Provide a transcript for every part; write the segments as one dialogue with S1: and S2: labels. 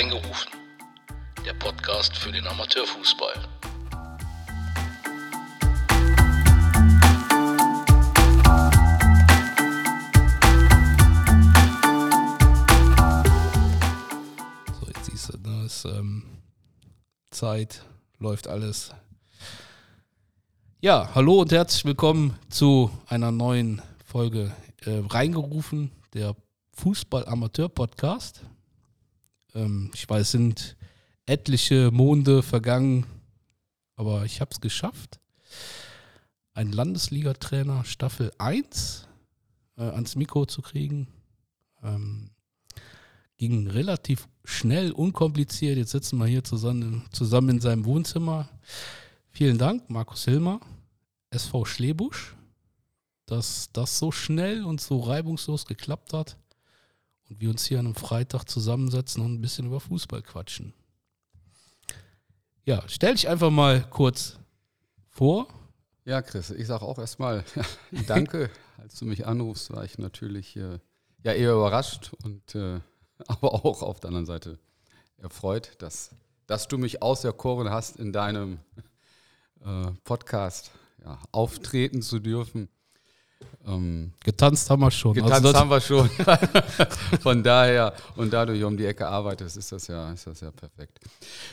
S1: Reingerufen, der Podcast für den Amateurfußball.
S2: So, jetzt siehst du, da ist ähm, Zeit, läuft alles. Ja, hallo und herzlich willkommen zu einer neuen Folge äh, Reingerufen, der Fußball-Amateur-Podcast. Ähm, ich weiß, es sind etliche Monde vergangen, aber ich habe es geschafft. Ein Landesliga-Trainer Staffel 1 äh, ans Mikro zu kriegen. Ähm, ging relativ schnell, unkompliziert. Jetzt sitzen wir hier zusammen, zusammen in seinem Wohnzimmer. Vielen Dank, Markus Hilmer, SV Schlebusch, dass das so schnell und so reibungslos geklappt hat und wir uns hier an einem Freitag zusammensetzen und ein bisschen über Fußball quatschen. Ja, stell dich einfach mal kurz vor.
S3: Ja, Chris, ich sage auch erstmal danke. Als du mich anrufst, war ich natürlich äh, ja eher überrascht und äh, aber auch auf der anderen Seite erfreut, dass, dass du mich auserkoren hast, in deinem äh, Podcast ja, auftreten zu dürfen.
S2: Ähm, getanzt haben wir schon.
S3: Getanzt also haben wir schon. Von daher, und dadurch um die Ecke arbeitest, ist das ja, ist das ja perfekt.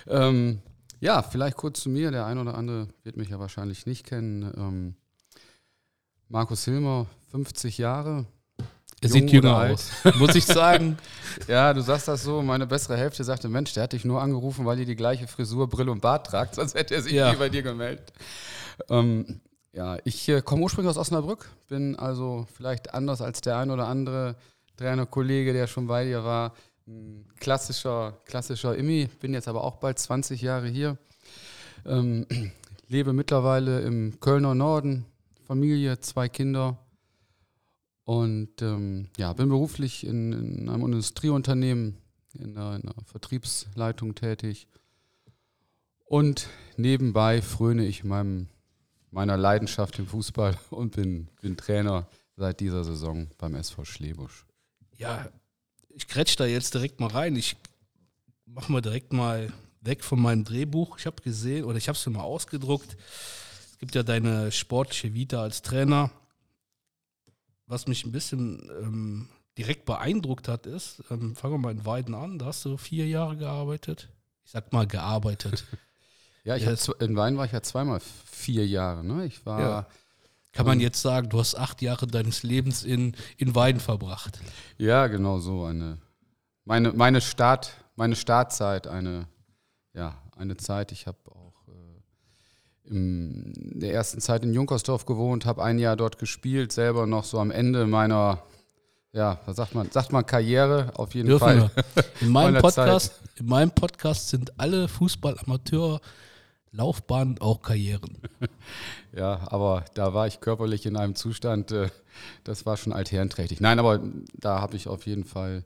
S3: Ähm, ja, vielleicht kurz zu mir. Der ein oder andere wird mich ja wahrscheinlich nicht kennen. Ähm, Markus Hilmer, 50 Jahre.
S2: Er sieht jünger aus, muss ich sagen.
S3: ja, du sagst das so. Meine bessere Hälfte sagte: Mensch, der hat dich nur angerufen, weil ihr die gleiche Frisur, Brille und Bart tragt, sonst hätte er sich ja. nie bei dir gemeldet. Ähm, ja, ich äh, komme ursprünglich aus Osnabrück, bin also vielleicht anders als der ein oder andere Trainerkollege, der schon bei dir war, ein klassischer, klassischer Immi, bin jetzt aber auch bald 20 Jahre hier. Ähm, lebe mittlerweile im Kölner Norden, Familie, zwei Kinder und ähm, ja, bin beruflich in, in, einem Industrieunternehmen in einer, in einer Vertriebsleitung tätig. Und nebenbei fröne ich meinem, meiner Leidenschaft im Fußball und bin, bin Trainer seit dieser Saison beim SV Schlebusch.
S2: Ja, ich kretsch da jetzt direkt mal rein. Ich mache mal direkt mal weg von meinem Drehbuch. Ich habe gesehen oder ich habe es mir mal ausgedruckt. Es gibt ja deine sportliche Vita als Trainer was mich ein bisschen ähm, direkt beeindruckt hat, ist, ähm, fangen wir mal in Weiden an, da hast du vier Jahre gearbeitet. Ich sag mal gearbeitet.
S3: ja, ich ja, in Weiden war ich ja zweimal vier Jahre. Ne? Ich war. Ja.
S2: Kann man jetzt sagen, du hast acht Jahre deines Lebens in, in Weiden verbracht.
S3: Ja, genau so. Eine, meine, meine, Start, meine Startzeit, eine, ja, eine Zeit, ich habe in der ersten Zeit in Junkersdorf gewohnt, habe ein Jahr dort gespielt, selber noch so am Ende meiner, ja, was sagt man, sagt man Karriere auf jeden Dürfen Fall.
S2: Wir. In meinem Podcast, in meinem Podcast sind alle Fußballamateur Laufbahnen auch Karrieren.
S3: Ja, aber da war ich körperlich in einem Zustand, äh, das war schon altherrenträchtig. Nein, aber da habe ich auf jeden Fall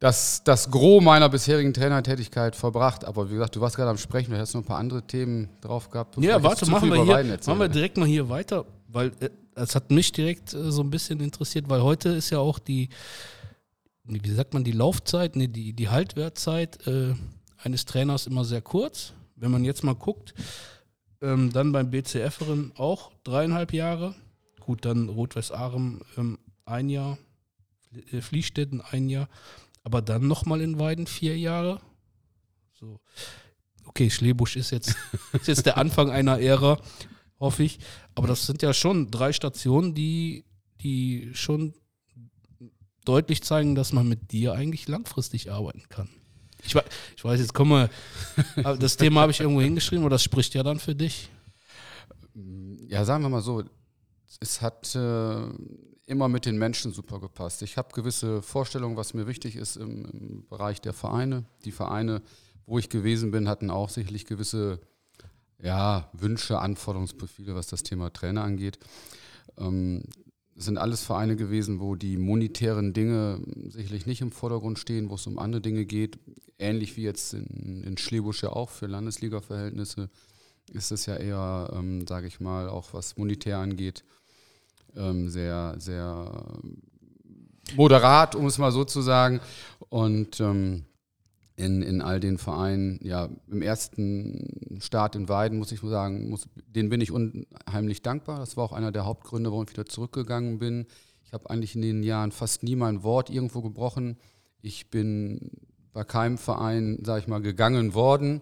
S3: das, das Gros meiner bisherigen Trainertätigkeit verbracht. Aber wie gesagt, du warst gerade am Sprechen, du hast noch ein paar andere Themen drauf gehabt.
S2: Ja, warte, machen wir, hier, machen wir direkt mal hier weiter, weil es äh, hat mich direkt äh, so ein bisschen interessiert, weil heute ist ja auch die, wie sagt man, die Laufzeit, nee, die, die Haltwertzeit äh, eines Trainers immer sehr kurz. Wenn man jetzt mal guckt, ähm, dann beim BCF-Erin auch dreieinhalb Jahre. Gut, dann Rot-Weiß-Arem ähm, ein Jahr, äh, Fließstätten ein Jahr aber dann nochmal in Weiden vier Jahre. So. Okay, Schlebusch ist jetzt, ist jetzt der Anfang einer Ära, hoffe ich. Aber das sind ja schon drei Stationen, die, die schon deutlich zeigen, dass man mit dir eigentlich langfristig arbeiten kann. Ich, ich weiß, jetzt kommen wir, das Thema habe ich irgendwo hingeschrieben, aber das spricht ja dann für dich.
S3: Ja, sagen wir mal so, es hat äh, immer mit den Menschen super gepasst. Ich habe gewisse Vorstellungen, was mir wichtig ist im, im, Bereich der Vereine. Die Vereine, wo ich gewesen bin, hatten auch sicherlich gewisse ja, Wünsche, Anforderungsprofile, was das Thema Trainer angeht. Ähm, es sind alles Vereine gewesen, wo die monetären Dinge sicherlich nicht im Vordergrund stehen, wo es um andere Dinge geht. Ähnlich wie jetzt in, in Schlebusch ja auch für Landesliga-Verhältnisse ist es ja eher, ähm, sage ich mal, auch was monetär angeht, ähm, sehr, sehr moderat, um es mal so zu sagen. Und ähm, in, in all den Vereinen. Ja, im ersten Start in Weiden, muss ich sagen, muss, den bin ich unheimlich dankbar. Das war auch einer der Hauptgründe, warum ich wieder zurückgegangen bin. Ich habe eigentlich in den Jahren fast nie mein Wort irgendwo gebrochen. Ich bin bei keinem Verein, sage ich mal, gegangen worden.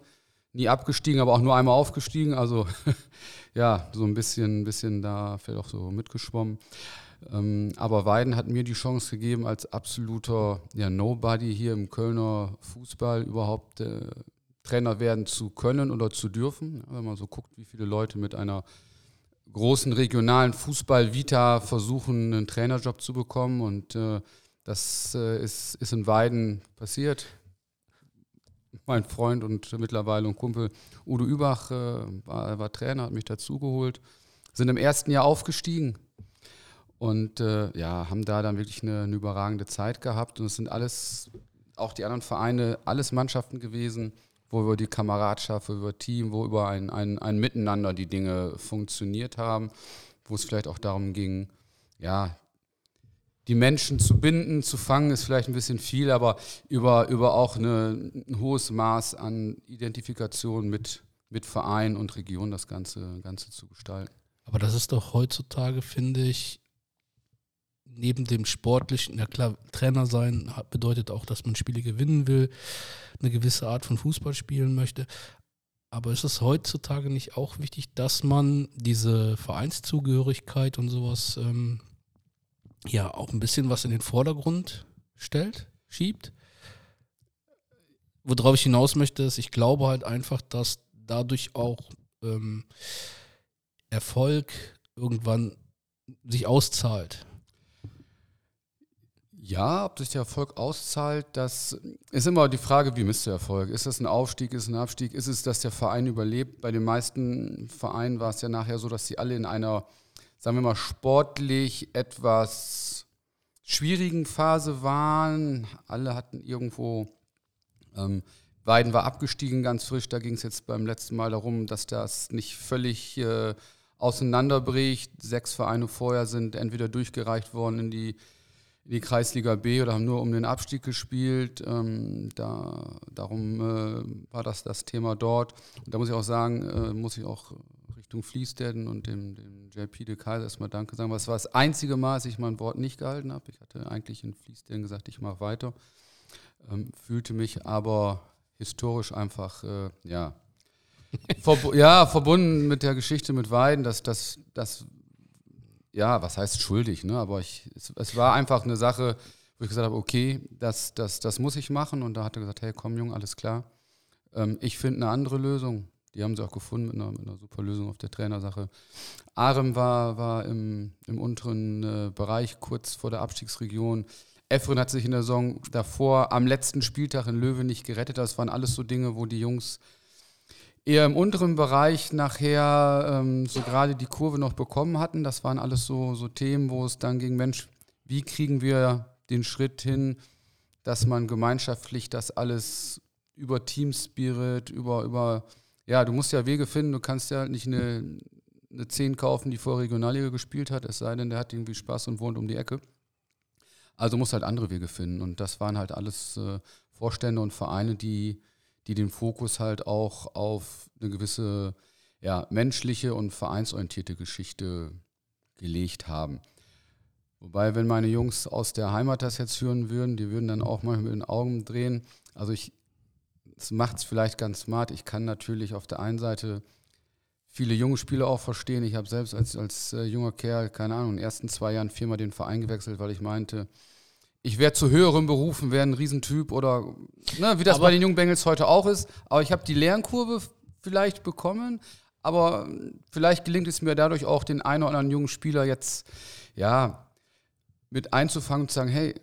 S3: Nie abgestiegen, aber auch nur einmal aufgestiegen. Also ja, so ein bisschen, bisschen da vielleicht auch so mitgeschwommen. Ähm, aber Weiden hat mir die Chance gegeben, als absoluter ja, Nobody hier im Kölner Fußball überhaupt äh, Trainer werden zu können oder zu dürfen. Wenn man so guckt, wie viele Leute mit einer großen regionalen Fußball-Vita versuchen, einen Trainerjob zu bekommen. Und äh, das äh, ist, ist in Weiden passiert. Mein Freund und mittlerweile ein Kumpel Udo Übach äh, war, war Trainer, hat mich dazugeholt. Sind im ersten Jahr aufgestiegen und äh, ja, haben da dann wirklich eine, eine, überragende Zeit gehabt. Und es sind alles, auch die anderen Vereine, alles Mannschaften gewesen, wo über die Kameradschaft, über Team, wo über ein, ein, ein Miteinander die Dinge funktioniert haben, wo es vielleicht auch darum ging, ja, die Menschen zu binden, zu fangen, ist vielleicht ein bisschen viel, aber über, über auch eine, ein hohes Maß an Identifikation mit, mit Verein und Region das Ganze, Ganze zu gestalten.
S2: Aber das ist doch heutzutage, finde ich, neben dem sportlichen, ja klar, Trainer sein bedeutet auch, dass man Spiele gewinnen will, eine gewisse Art von Fußball spielen möchte. Aber ist es heutzutage nicht auch wichtig, dass man diese Vereinszugehörigkeit und sowas ähm, ja auch ein bisschen was in den Vordergrund stellt, schiebt? Worauf ich hinaus möchte, ist, ich glaube halt einfach, dass dadurch auch ähm, Erfolg irgendwann sich auszahlt.
S3: Ja, ob sich der Erfolg auszahlt, das ist immer die Frage, wie misst der Erfolg? Ist das ein Aufstieg, ist es ein Abstieg? Ist es, dass der Verein überlebt? Bei den meisten Vereinen war es ja nachher so, dass sie alle in einer, sagen wir mal, sportlich etwas schwierigen Phase waren. Alle hatten irgendwo, ähm, Weiden war abgestiegen ganz frisch, da ging es jetzt beim letzten Mal darum, dass das nicht völlig äh, auseinanderbricht. Sechs Vereine vorher sind entweder durchgereicht worden in die die Kreisliga B oder haben nur um den Abstieg gespielt. Ähm, da, darum äh, war das das Thema dort. Und da muss ich auch sagen, äh, muss ich auch Richtung Fließdetten und dem, dem JP de Kaiser erstmal Danke sagen, es war das einzige Mal, dass ich mein Wort nicht gehalten habe. Ich hatte eigentlich in Fließdetten gesagt, ich mache weiter. Ähm, fühlte mich aber historisch einfach, äh, ja, Verb ja, verbunden mit der Geschichte mit Weiden, dass das, das ja, was heißt schuldig, ne? aber ich, es, es, war einfach eine Sache, wo ich gesagt habe, okay, das, das, das muss ich machen. Und da hat er gesagt, hey, komm, Junge, alles klar. Ähm, ich finde eine andere Lösung. Die haben sie auch gefunden mit einer, mit einer super Lösung auf der Trainersache. Arem war, war im, im unteren äh, Bereich, kurz vor der Abstiegsregion. Efren hat sich in der Saison davor am letzten Spieltag in Löwe nicht gerettet. Das waren alles so Dinge, wo die Jungs eher im unteren Bereich nachher ähm, so gerade die Kurve noch bekommen hatten. Das waren alles so, so Themen, wo es dann ging, Mensch, wie kriegen wir den Schritt hin, dass man gemeinschaftlich das alles über Team Spirit, über, über, ja, du musst ja Wege finden, du kannst ja nicht eine, eine 10 kaufen, die vor Regionalliga gespielt hat, es sei denn, der hat irgendwie Spaß und wohnt um die Ecke. Also musst halt andere Wege finden. Und das waren halt alles äh, Vorstände und Vereine, die die den Fokus halt auch auf eine gewisse ja, menschliche und vereinsorientierte Geschichte gelegt haben. Wobei, wenn meine Jungs aus der Heimat das jetzt hören würden, die würden dann auch mal mit den Augen drehen. Also ich, macht es vielleicht ganz smart. Ich kann natürlich auf der einen Seite viele junge Spieler auch verstehen. Ich habe selbst als, als äh, junger Kerl, keine Ahnung, in den ersten zwei Jahren viermal den Verein gewechselt, weil ich meinte, ich werde zu höheren Berufen, wäre ein Riesentyp oder ne, wie das aber bei den jungen Bengals heute auch ist. Aber ich habe die Lernkurve vielleicht bekommen, aber vielleicht gelingt es mir dadurch auch, den einen oder anderen jungen Spieler jetzt ja mit einzufangen und zu sagen, hey,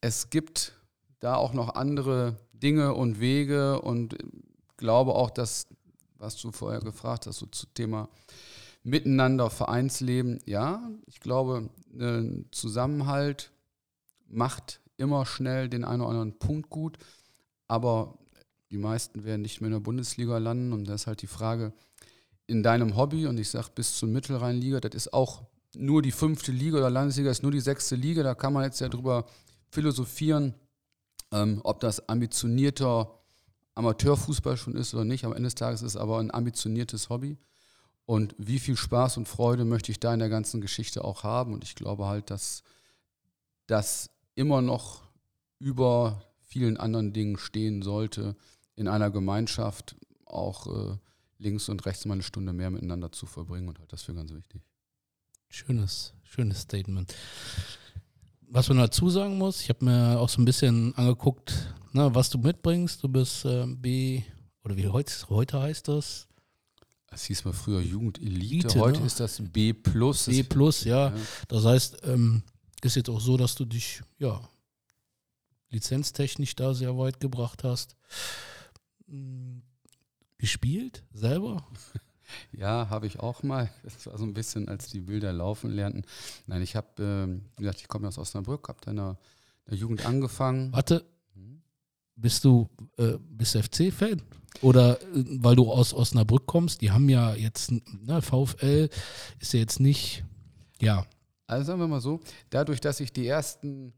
S3: es gibt da auch noch andere Dinge und Wege und glaube auch, dass, was du vorher gefragt hast, so zum Thema Miteinander, Vereinsleben, ja, ich glaube, ein Zusammenhalt macht immer schnell den einen oder anderen Punkt gut, aber die meisten werden nicht mehr in der Bundesliga landen und das ist halt die Frage, in deinem Hobby, und ich sage bis zur Mittelrheinliga, das ist auch nur die fünfte Liga oder Landesliga ist nur die sechste Liga, da kann man jetzt ja drüber philosophieren, Ähm, ob das ambitionierter Amateurfußball schon ist oder nicht, am Ende des Tages ist es aber ein ambitioniertes Hobby. Und wie viel Spaß und Freude möchte ich da in der ganzen Geschichte auch haben? Und ich glaube halt, dass das immer noch über vielen anderen Dingen stehen sollte, in einer Gemeinschaft auch äh, links und rechts mal eine Stunde mehr miteinander zu verbringen und halt das für ganz wichtig.
S2: Schönes, schönes Statement. Was man dazu sagen muss, ich habe mir auch so ein bisschen angeguckt, na, was du mitbringst. Du bist äh, B, oder wie heute, heute heißt das?
S3: Das hieß mal früher Jugendelite, heute ne? ist das B plus.
S2: B plus, ja. ja. Das heißt, ähm, ist jetzt auch so, dass du dich, ja, lizenztechnisch da sehr weit gebracht hast. Hm, gespielt selber?
S3: Ja, habe ich auch mal. Das war so ein bisschen, als die Bilder laufen lernten. Nein, ich habe, äh, wie gesagt, ich komme aus Osnabrück, habe da in der, der Jugend angefangen.
S2: Warte, bist du äh, bist FC-Fan? Oder äh, weil du aus Osnabrück kommst, die haben ja jetzt, ne, VfL ist ja jetzt nicht, ja.
S3: Also sagen wir mal so, dadurch, dass ich die ersten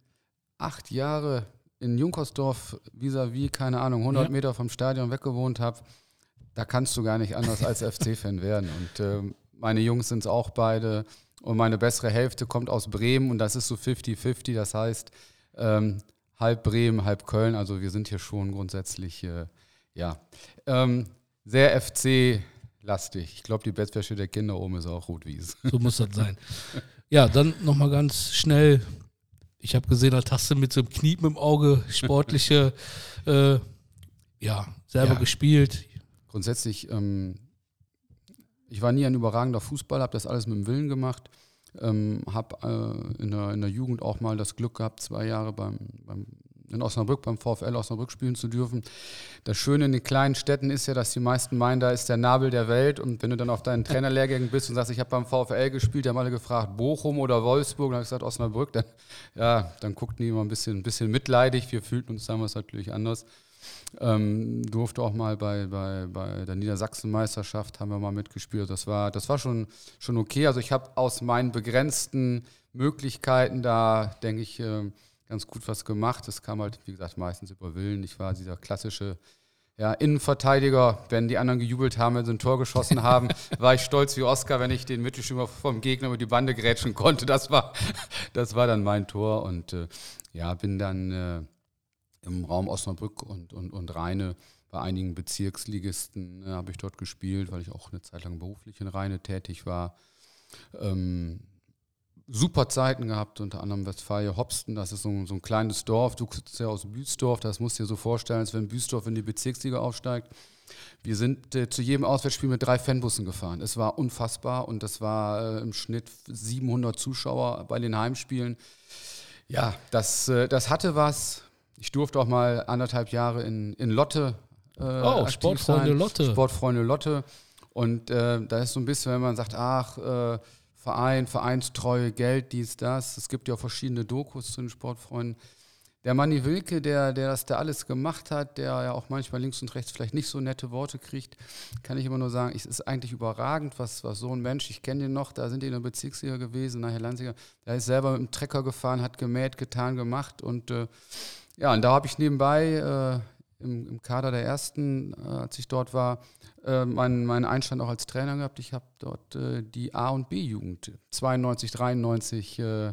S3: acht Jahre in Junkersdorf vis-à-vis, keine Ahnung, 100 ja. Meter vom Stadion weggewohnt habe, da kannst du gar nicht anders als FC-Fan werden. Und äh, meine Jungs sind es auch beide. Und meine bessere Hälfte kommt aus Bremen und das ist so 50-50. Das heißt, ähm, halb Bremen, halb Köln. Also wir sind hier schon grundsätzlich, äh, ja, ähm, sehr FC-lastig. Ich glaube, die Bettwäsche der Kinder oben ist auch Rotwies.
S2: So muss das sein. Ja, dann nochmal ganz schnell. Ich habe gesehen, da hast du mit so einem Kniepen im Auge sportliche, äh, ja, selber ja. gespielt
S3: grundsätzlich, ähm, ich war nie ein überragender Fußballer, habe das alles mit dem Willen gemacht. Ähm, habe äh, in, der, in der Jugend auch mal das Glück gehabt, zwei Jahre beim, beim, in Osnabrück, beim VfL Osnabrück spielen zu dürfen. Das Schöne in den kleinen Städten ist ja, dass die meisten meinen, da ist der Nabel der Welt. Und wenn du dann auf deinen Trainerlehrgängen bist und sagst, ich habe beim VfL gespielt, haben alle gefragt, Bochum oder Wolfsburg, dann habe ich gesagt, Osnabrück, dann, ja, dann guckten die immer ein bisschen, ein bisschen mitleidig. Wir fühlten uns damals natürlich anders. Ähm, durfte auch mal bei, bei, bei der Niedersachsenmeisterschaft haben wir mal mitgespielt. Das war, das war schon, schon okay. Also ich habe aus meinen begrenzten Möglichkeiten da, denke ich, äh, ganz gut was gemacht. Es kam halt, wie gesagt, meistens über Willen. Ich war dieser klassische ja, Innenverteidiger, wenn die anderen gejubelt haben, wenn sie ein Tor geschossen haben, war ich stolz wie Oscar, wenn ich den Mittelstürmer vom Gegner über die Bande grätschen konnte. Das war, das war dann mein Tor und äh, ja, bin dann äh, im Raum Osnabrück und, und, und Rheine bei einigen Bezirksligisten äh, habe ich dort gespielt, weil ich auch eine Zeit lang beruflich in Rheine tätig war. Ähm, super Zeiten gehabt, unter anderem Westfalia Hopsten, das ist so, so ein kleines Dorf, du kommst ja aus Büsdorf, das musst du dir so vorstellen, als wenn Büsdorf in die Bezirksliga aufsteigt. Wir sind äh, zu jedem Auswärtsspiel mit drei Fanbussen gefahren. Es war unfassbar und das war äh, im Schnitt 700 Zuschauer bei den Heimspielen. Ja, das, äh, das hatte was. Ich durfte auch mal anderthalb Jahre in, in Lotte.
S2: Äh, oh, Sportfreunde sein. Lotte.
S3: Sportfreunde Lotte. Und äh, da ist so ein bisschen, wenn man sagt, ach, äh, Verein, Vereinstreue, Geld, dies, das. Es gibt ja auch verschiedene Dokus zu den Sportfreunden. Der Manni Wilke, der, der das da alles gemacht hat, der ja auch manchmal links und rechts vielleicht nicht so nette Worte kriegt, kann ich immer nur sagen, es ist eigentlich überragend, was, was so ein Mensch, ich kenne den noch, da sind die in der Bezirksliga gewesen, nachher Landsiger, der ist selber mit dem Trecker gefahren, hat gemäht, getan, gemacht und äh, ja, und da habe ich nebenbei äh, im, im, Kader der ersten, äh, als ich dort war, äh, meinen, meinen Einstand auch als Trainer gehabt. Ich habe dort äh, die A- und B-Jugend 92, 93 äh,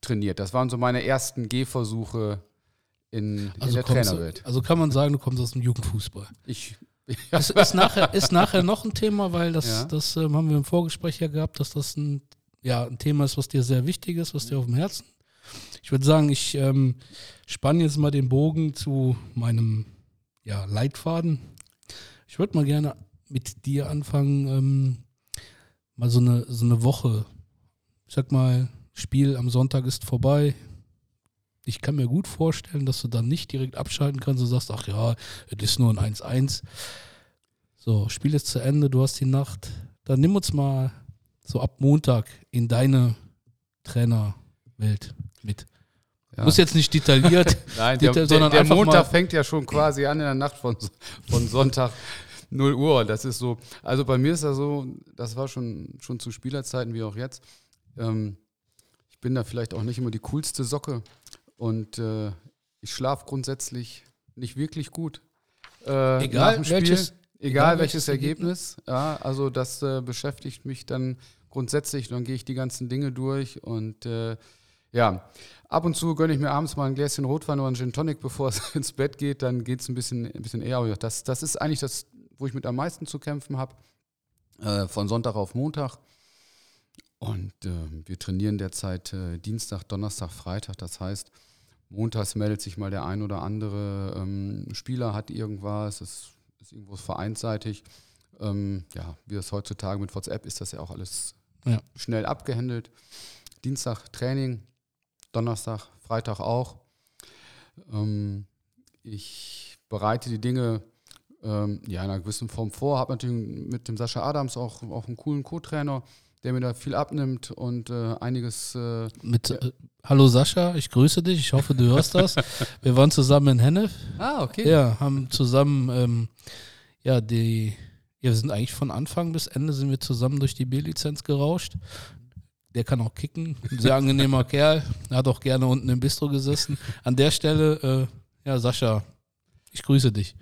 S3: trainiert. Das waren so meine ersten Gehversuche in, also in der Trainerwelt.
S2: Also kann man sagen, du kommst aus dem Jugendfußball.
S3: Ich
S2: ja. ist, ist, nachher, ist nachher noch ein Thema, weil das, ja. das ähm, haben wir im Vorgespräch ja gehabt, dass das ein, ja, ein Thema ist, was dir sehr wichtig ist, was dir auf dem Herzen ich würde sagen, ich ähm, spanne jetzt mal den Bogen zu meinem ja, Leitfaden. Ich würde mal gerne mit dir anfangen, ähm, mal so eine, so eine Woche. Ich sag mal, Spiel am Sonntag ist vorbei. Ich kann mir gut vorstellen, dass du dann nicht direkt abschalten kannst und sagst, ach ja, es ist nur ein 1-1. So, Spiel ist zu Ende, du hast die Nacht. Dann nimm uns mal so ab Montag in deine Trainerwelt mit. Ja. Muss jetzt nicht detailliert,
S3: Nein, der, detail, sondern der, der Montag fängt ja schon quasi an in der Nacht von, von Sonntag 0 Uhr. Das ist so, also bei mir ist das so, das war schon, schon zu Spielerzeiten wie auch jetzt. Ähm, ich bin da vielleicht auch nicht immer die coolste Socke und äh, ich schlafe grundsätzlich nicht wirklich gut. Äh,
S2: egal welches,
S3: egal, egal welches Ergebnis. Ergebnis. Ja, also das äh, beschäftigt mich dann grundsätzlich. Dann gehe ich die ganzen Dinge durch und äh, ja, ab und zu gönne ich mir abends mal ein Gläschen Rotwein oder einen Gin Tonic, bevor es ins Bett geht. Dann geht es ein bisschen, ein bisschen eher. Das, das ist eigentlich das, wo ich mit am meisten zu kämpfen habe. Äh, von Sonntag auf Montag. Und äh, wir trainieren derzeit äh, Dienstag, Donnerstag, Freitag. Das heißt, montags meldet sich mal der ein oder andere ähm, Spieler, hat irgendwas, es ist irgendwo vereinsseitig. Ähm, ja, wie das heutzutage mit WhatsApp ist, das ja auch alles ja. schnell abgehandelt. Dienstag Training, Donnerstag, Freitag auch. Ähm, ich bereite die Dinge ähm, ja, in einer gewissen Form vor, habe natürlich mit dem Sascha Adams auch, auch einen coolen Co-Trainer der mir da viel abnimmt und äh, einiges. Äh,
S2: Mit, äh, Hallo Sascha, ich grüße dich. Ich hoffe, du hörst das. Wir waren zusammen in Hennef.
S3: Ah, okay.
S2: Ja, haben zusammen, ähm, ja, die, ja, wir sind eigentlich von Anfang bis Ende sind wir zusammen durch die B-Lizenz gerauscht. Der kann auch kicken, ein sehr angenehmer Kerl. Er hat auch gerne unten im Bistro gesessen. An der Stelle, äh, ja, Sascha, ich grüße dich.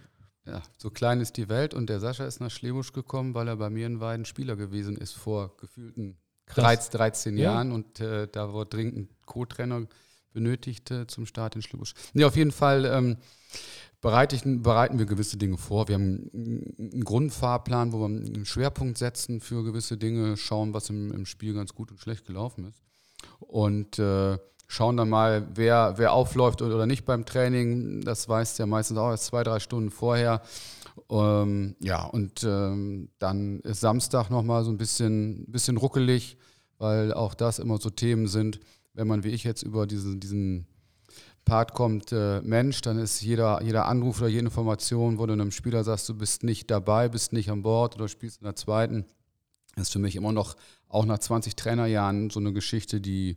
S3: Ja, so klein ist die Welt und der Sascha ist nach Schlebusch gekommen, weil er bei mir in Weiden Spieler gewesen ist vor gefühlten Krass. 13 ja. Jahren und äh, da wurde dringend ein Co-Trainer benötigt äh, zum Start in Schlebusch. Nee, auf jeden Fall ähm, bereite ich, bereiten wir gewisse Dinge vor. Wir haben einen Grundfahrplan, wo wir einen Schwerpunkt setzen für gewisse Dinge, schauen, was im, im Spiel ganz gut und schlecht gelaufen ist. Und äh, schauen dann mal, wer, wer aufläuft oder nicht beim Training. Das weiß ja meistens auch erst zwei, drei Stunden vorher. Ähm, ja, und ähm, dann ist Samstag nochmal so ein bisschen, bisschen ruckelig, weil auch das immer so Themen sind. Wenn man wie ich jetzt über diesen, diesen Part kommt, äh, Mensch, dann ist jeder, jeder Anruf oder jede Information, wo du einem Spieler sagst, du bist nicht dabei, bist nicht an Bord oder spielst in der zweiten, ist für mich immer noch, auch nach 20 Trainerjahren, so eine Geschichte, die,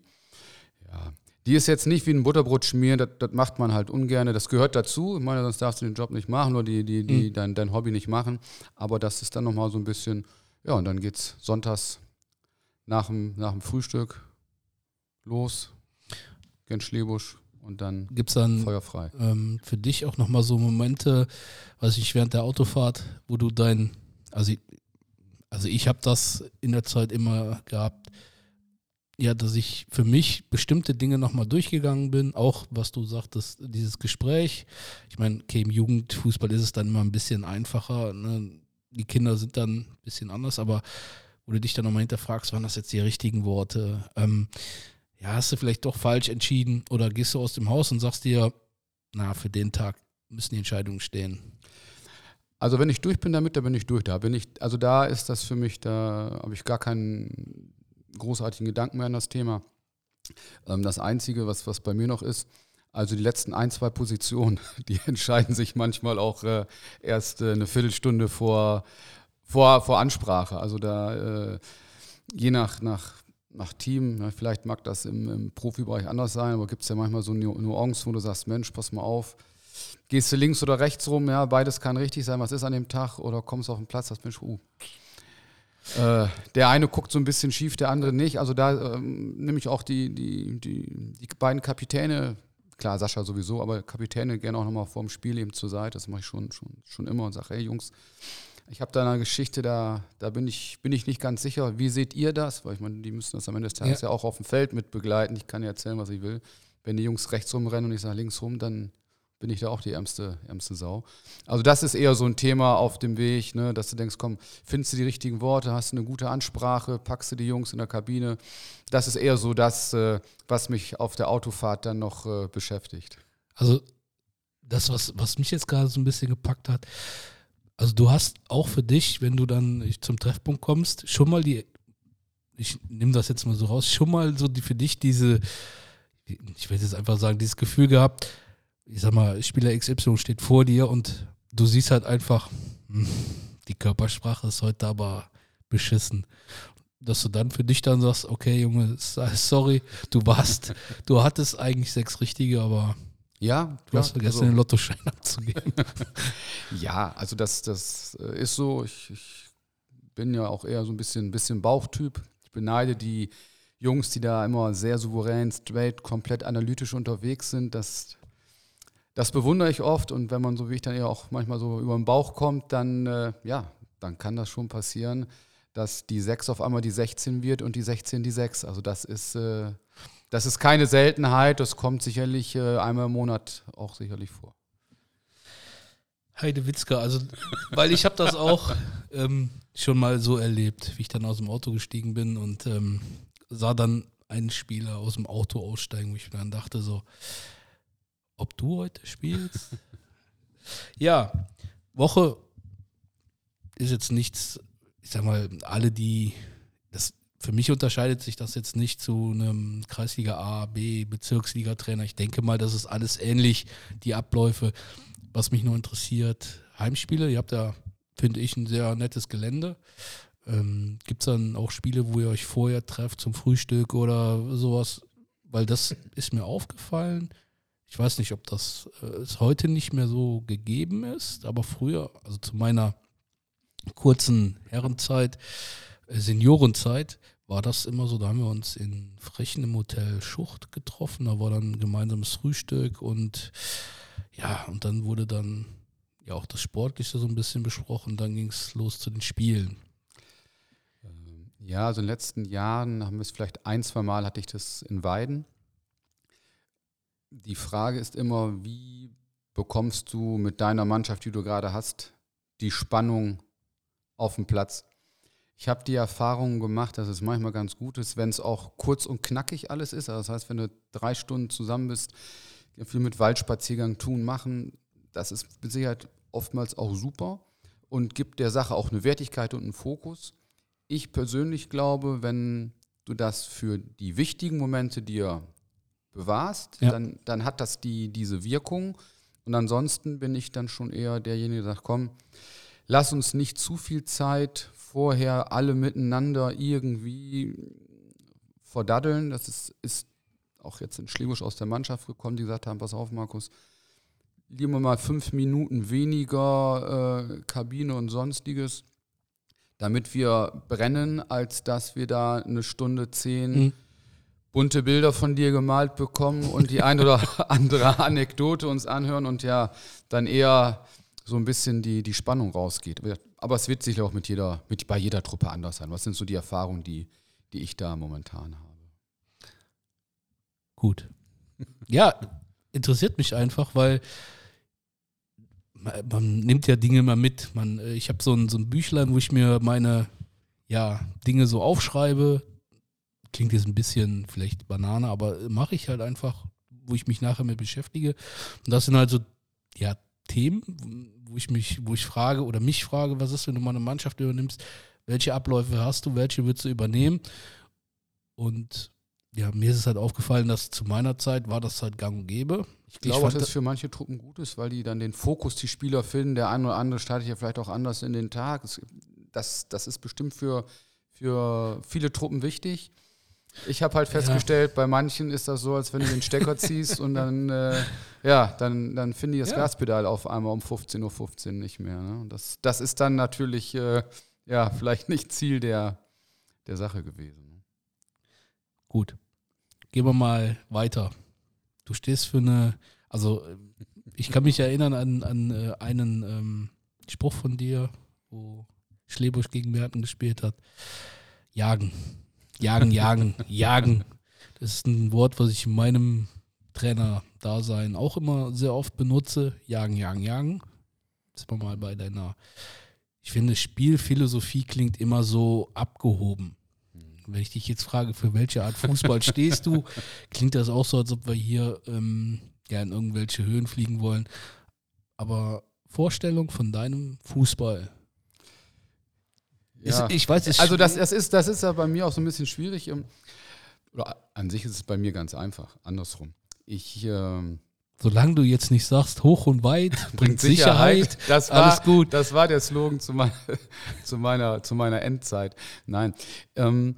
S3: ja, die ist jetzt nicht wie ein Butterbrot schmieren, das, das macht man halt ungern. Das gehört dazu. Ich meine, sonst darfst du den Job nicht machen oder die, die, die, mhm. dein, dein Hobby nicht machen. Aber das ist dann nochmal so ein bisschen, ja, und dann geht's sonntags nach dem, nach dem Frühstück los, gen Schlebusch und dann
S2: gibt's dann feuerfrei. Ähm, für dich auch nochmal so Momente, weiß ich, während der Autofahrt, wo du dein, also ich, also ich habe das in der Zeit immer gehabt, ja, dass ich für mich bestimmte Dinge nochmal durchgegangen bin, auch was du sagtest, dieses Gespräch. Ich meine, okay, im Jugendfußball ist es dann immer ein bisschen einfacher. Ne? Die Kinder sind dann ein bisschen anders, aber wo du dich dann nochmal hinterfragst, waren das jetzt die richtigen Worte? Ähm, ja, hast du vielleicht doch falsch entschieden oder gehst du aus dem Haus und sagst dir, na, für den Tag müssen die Entscheidungen stehen?
S3: Also wenn ich durch bin damit, dann bin ich durch. Da bin ich, also da ist das für mich, da habe ich gar keinen großartigen Gedanken mehr an das Thema. Ähm, das Einzige, was, was bei mir noch ist, also die letzten ein, zwei Positionen, die entscheiden sich manchmal auch äh, erst äh, eine Viertelstunde vor, vor, vor Ansprache. Also da äh, je nach, nach, nach Team, na, vielleicht mag das im, im Profibereich anders sein, aber gibt es ja manchmal so Nuancen, wo du sagst, Mensch, pass mal auf, gehst du links oder rechts rum, ja, beides kann richtig sein, was ist an dem Tag, oder kommst auf den Platz, sagst, Mensch, uh, äh, der eine guckt so ein bisschen schief, der andere nicht. Also da ähm, nehme ich auch die, die, die, die beiden Kapitäne, klar, Sascha sowieso, aber Kapitäne gerne auch nochmal vorm Spiel eben zur Seite. Das mache ich schon, schon, schon immer und sage, hey Jungs, ich habe da eine Geschichte, da, da bin, ich, bin ich nicht ganz sicher. Wie seht ihr das? Weil ich meine, die müssen das am Ende des Tages ja, ja auch auf dem Feld mit begleiten. Ich kann ja erzählen, was ich will. Wenn die Jungs rechts rumrennen und ich sage links rum, dann bin ich da auch die ärmste, ärmste Sau. Also das ist eher so ein Thema auf dem Weg, ne, dass du denkst, komm, findest du die richtigen Worte, hast du eine gute Ansprache, packst du die Jungs in der Kabine. Das ist eher so das, äh, was mich auf der Autofahrt dann noch äh, beschäftigt.
S2: Also das, was, was mich jetzt gerade so ein bisschen gepackt hat, also du hast auch für dich, wenn du dann zum Treffpunkt kommst, schon mal die, ich nehme das jetzt mal so raus, schon mal so die für dich diese, ich will jetzt einfach sagen, dieses Gefühl gehabt, ich sag mal, Spieler XY steht vor dir und du siehst halt einfach, hm, die Körpersprache ist heute aber beschissen. Dass du dann für dich dann sagst, okay, Junge, sorry, du warst, du hattest eigentlich sechs richtige, aber
S3: ja,
S2: du hast vergessen, also, den Lottoschein abzugeben.
S3: ja, also das, das äh, ist so. Ich, ich bin ja auch eher so ein bisschen, bisschen Bauchtyp. Ich beneide die Jungs, die da immer sehr souverän, straight, komplett analytisch unterwegs sind. Das das bewundere ich oft und wenn man so wie ich dann eher auch manchmal so über den Bauch kommt, dann äh, ja, dann kann das schon passieren, dass die 6 auf einmal die 16 wird und die 16 die 6. Also das ist, äh, das ist keine Seltenheit, das kommt sicherlich äh, einmal im Monat auch sicherlich vor.
S2: Heide Witzka, also weil ich habe das auch ähm, schon mal so erlebt, wie ich dann aus dem Auto gestiegen bin und ähm, sah dann einen Spieler aus dem Auto aussteigen, wo ich dann dachte so, ob du heute spielst? ja, Woche ist jetzt nichts, ich sag mal, alle, die, das, für mich unterscheidet sich das jetzt nicht zu einem Kreisliga A, B, Bezirksliga-Trainer. Ich denke mal, das ist alles ähnlich, die Abläufe. Was mich nur interessiert, Heimspiele, ihr habt da, finde ich, ein sehr nettes Gelände. Ähm, Gibt es dann auch Spiele, wo ihr euch vorher trefft zum Frühstück oder sowas? Weil das ist mir aufgefallen. Ich weiß nicht, ob das äh, heute nicht mehr so gegeben ist, aber früher, also zu meiner kurzen Herrenzeit, äh, Seniorenzeit, war das immer so, da haben wir uns in Frechen im Hotel Schucht getroffen, da war dann gemeinsames Frühstück und ja, und dann wurde dann ja auch das Sportliche so ein bisschen besprochen, dann ging es los zu den Spielen.
S3: Ähm, ja, also in den letzten Jahren haben wir es vielleicht ein, zwei Mal hatte ich das in Weiden die Frage ist immer, wie bekommst du mit deiner Mannschaft, die du gerade hast, die Spannung auf dem Platz? Ich habe die Erfahrung gemacht, dass es manchmal ganz gut ist, wenn es auch kurz und knackig alles ist. Also das heißt, wenn du drei Stunden zusammen bist, viel mit Waldspaziergang tun, machen, das ist mit Sicherheit oftmals auch super und gibt der Sache auch eine Wertigkeit und einen Fokus. Ich persönlich glaube, wenn du das für die wichtigen Momente dir bewahrst, ja. dann, dann hat das die, diese Wirkung. Und ansonsten bin ich dann schon eher derjenige, der sagt, komm, lass uns nicht zu viel Zeit vorher alle miteinander irgendwie verdaddeln. Das ist, ist auch jetzt in Schlebusch aus der Mannschaft gekommen, die gesagt haben, pass auf, Markus, lieber mal fünf Minuten weniger äh, Kabine und sonstiges, damit wir brennen, als dass wir da eine Stunde zehn mhm bunte Bilder von dir gemalt bekommen und die ein oder andere Anekdote uns anhören und ja, dann eher so ein bisschen die, die Spannung rausgeht. Aber es wird sicher auch mit jeder, mit, bei jeder Truppe anders sein. Was sind so die Erfahrungen, die, die ich da momentan habe?
S2: Gut. Ja, interessiert mich einfach, weil man nimmt ja Dinge mal mit. Man, ich habe so ein, so ein Büchlein, wo ich mir meine ja, Dinge so aufschreibe, klingt jetzt ein bisschen vielleicht Banane, aber mache ich halt einfach, wo ich mich nachher mit beschäftige. Und das sind halt so, ja, Themen, wo ich mich, wo ich frage oder mich frage, was ist, wenn du mal eine Mannschaft übernimmst, welche Abläufe hast du, welche würdest du übernehmen? Und ja, mir ist es halt aufgefallen, dass zu meiner Zeit war das halt gang und gäbe.
S3: Ich glaube, dass es für manche Truppen gut ist, weil die dann den Fokus, die Spieler finden. Der eine oder andere startet ja vielleicht auch anders in den Tag. Das, das ist bestimmt für, für viele Truppen wichtig. Ich habe halt festgestellt, ja. bei manchen ist das so, als wenn du den Stecker ziehst und dann, äh, ja, dann, dann finde ich das ja. Gaspedal auf einmal um 15.15 Uhr 15 nicht mehr. Ne? Das, das ist dann natürlich, äh, ja, vielleicht nicht Ziel der, der Sache gewesen. Ne?
S2: Gut. Gehen wir mal weiter. Du stehst für eine, also ich kann mich erinnern an, an äh, einen ähm, Spruch von dir, wo Schlebusch gegen Merten gespielt hat. Jagen. Jagen, jagen, jagen. Das ist ein Wort, was ich in meinem Trainer-Dasein auch immer sehr oft benutze. Jagen, jagen, jagen. Sind wir mal bei deiner. Ich finde, Spielphilosophie klingt immer so abgehoben. Wenn ich dich jetzt frage, für welche Art Fußball stehst du, klingt das auch so, als ob wir hier ähm, ja, in irgendwelche Höhen fliegen wollen. Aber Vorstellung von deinem Fußball,
S3: ja. Ist, ich weiß, es also das, das, ist, das ist ja bei mir auch so ein bisschen schwierig. Ähm, oder an sich ist es bei mir ganz einfach, andersrum. Ich, ähm,
S2: Solange du jetzt nicht sagst, hoch und weit bringt Sicherheit, Sicherheit
S3: das war, alles gut. Das war der Slogan zu, mein, zu, meiner, zu meiner Endzeit. Nein. Ähm,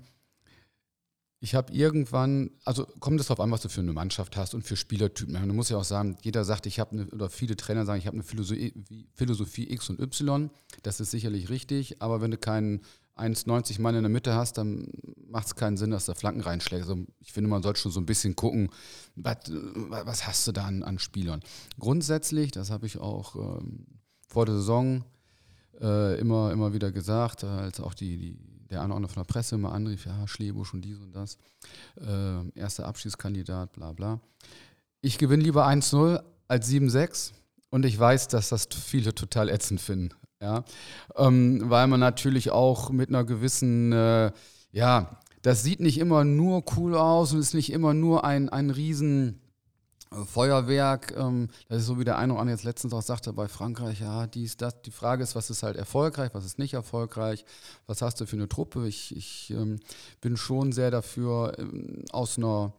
S3: ich habe irgendwann, also kommt es darauf an, was du für eine Mannschaft hast und für Spielertypen. Du musst ja auch sagen, jeder sagt, ich habe eine, oder viele Trainer sagen, ich habe eine Philosophie, Philosophie X und Y. Das ist sicherlich richtig, aber wenn du keinen 1,90 Mann in der Mitte hast, dann macht es keinen Sinn, dass der Flanken reinschlägt. Also ich finde, man sollte schon so ein bisschen gucken, was, was hast du da an, an, Spielern. Grundsätzlich, das habe ich auch ähm, vor der Saison äh, immer, immer wieder gesagt, als auch die, die, der eine oder andere von der Presse immer anrief, ja, Schlebusch und dies und das, äh, erster Abschiedskandidat, bla bla. Ich gewinne lieber 1-0 als 7-6 und ich weiß, dass das viele total ätzend finden. Ja? Ähm, weil man natürlich auch mit einer gewissen, äh, ja, das sieht nicht immer nur cool aus und ist nicht immer nur ein, ein riesen äh, Feuerwerk, ähm, das ist so wie der eine oder andere jetzt letztens auch sagte bei Frankreich, ja, dies, das. Die Frage ist, was ist halt erfolgreich, was ist nicht erfolgreich, was hast du für eine Truppe? Ich, ich ähm, bin schon sehr dafür, ähm, aus einer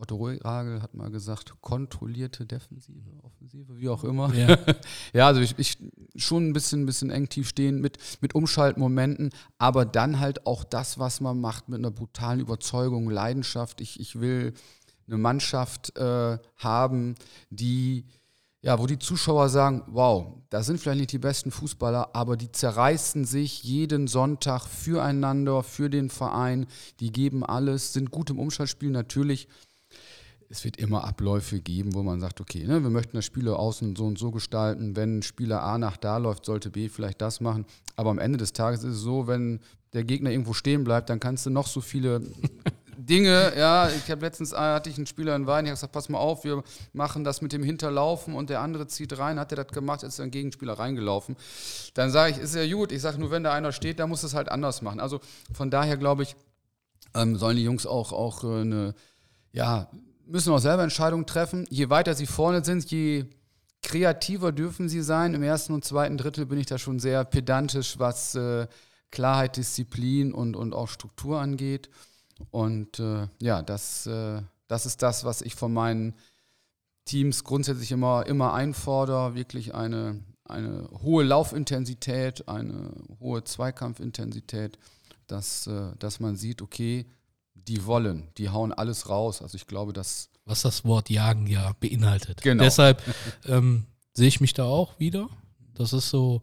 S3: Otto Ragel hat mal gesagt, kontrollierte Defensive, Offensive, wie auch immer. Ja, ja also ich, ich, schon ein bisschen, ein bisschen eng tief stehen mit, mit Umschaltmomenten, aber dann halt auch das, was man macht, mit einer brutalen Überzeugung, Leidenschaft. Ich, ich will eine Mannschaft äh, haben, die ja, wo die Zuschauer sagen, wow, da sind vielleicht nicht die besten Fußballer, aber die zerreißen sich jeden Sonntag füreinander, für den Verein, die geben alles, sind gut im Umschaltspiel natürlich es wird immer Abläufe geben, wo man sagt, okay, ne, wir möchten das Spiel außen so und so gestalten. Wenn Spieler A nach da läuft, sollte B vielleicht das machen. Aber am Ende des Tages ist es so, wenn der Gegner irgendwo stehen bleibt, dann kannst du noch so viele Dinge, ja, ich habe letztens ah, hatte ich einen Spieler in Wein, ich habe gesagt, pass mal auf, wir machen das mit dem Hinterlaufen und der andere zieht rein, hat er das gemacht, ist ein Gegenspieler reingelaufen. Dann sage ich, ist ja gut, ich sage nur, wenn da einer steht, dann muss es halt anders machen. Also von daher glaube ich, ähm, sollen die Jungs auch, auch äh, eine, ja, müssen auch selber Entscheidungen treffen. Je weiter sie vorne sind, je kreativer dürfen sie sein. Im ersten und zweiten Drittel bin ich da schon sehr pedantisch, was äh, Klarheit, Disziplin und, und auch Struktur angeht. Und äh, ja, das, äh, das ist das, was ich von meinen Teams grundsätzlich immer, immer einfordere. Wirklich eine, eine hohe Laufintensität, eine hohe Zweikampfintensität, dass, äh, dass man sieht, okay, die wollen, die hauen alles raus. Also ich glaube, dass.
S2: Was das Wort jagen ja beinhaltet. Genau. Deshalb ähm, sehe ich mich da auch wieder. Das ist so,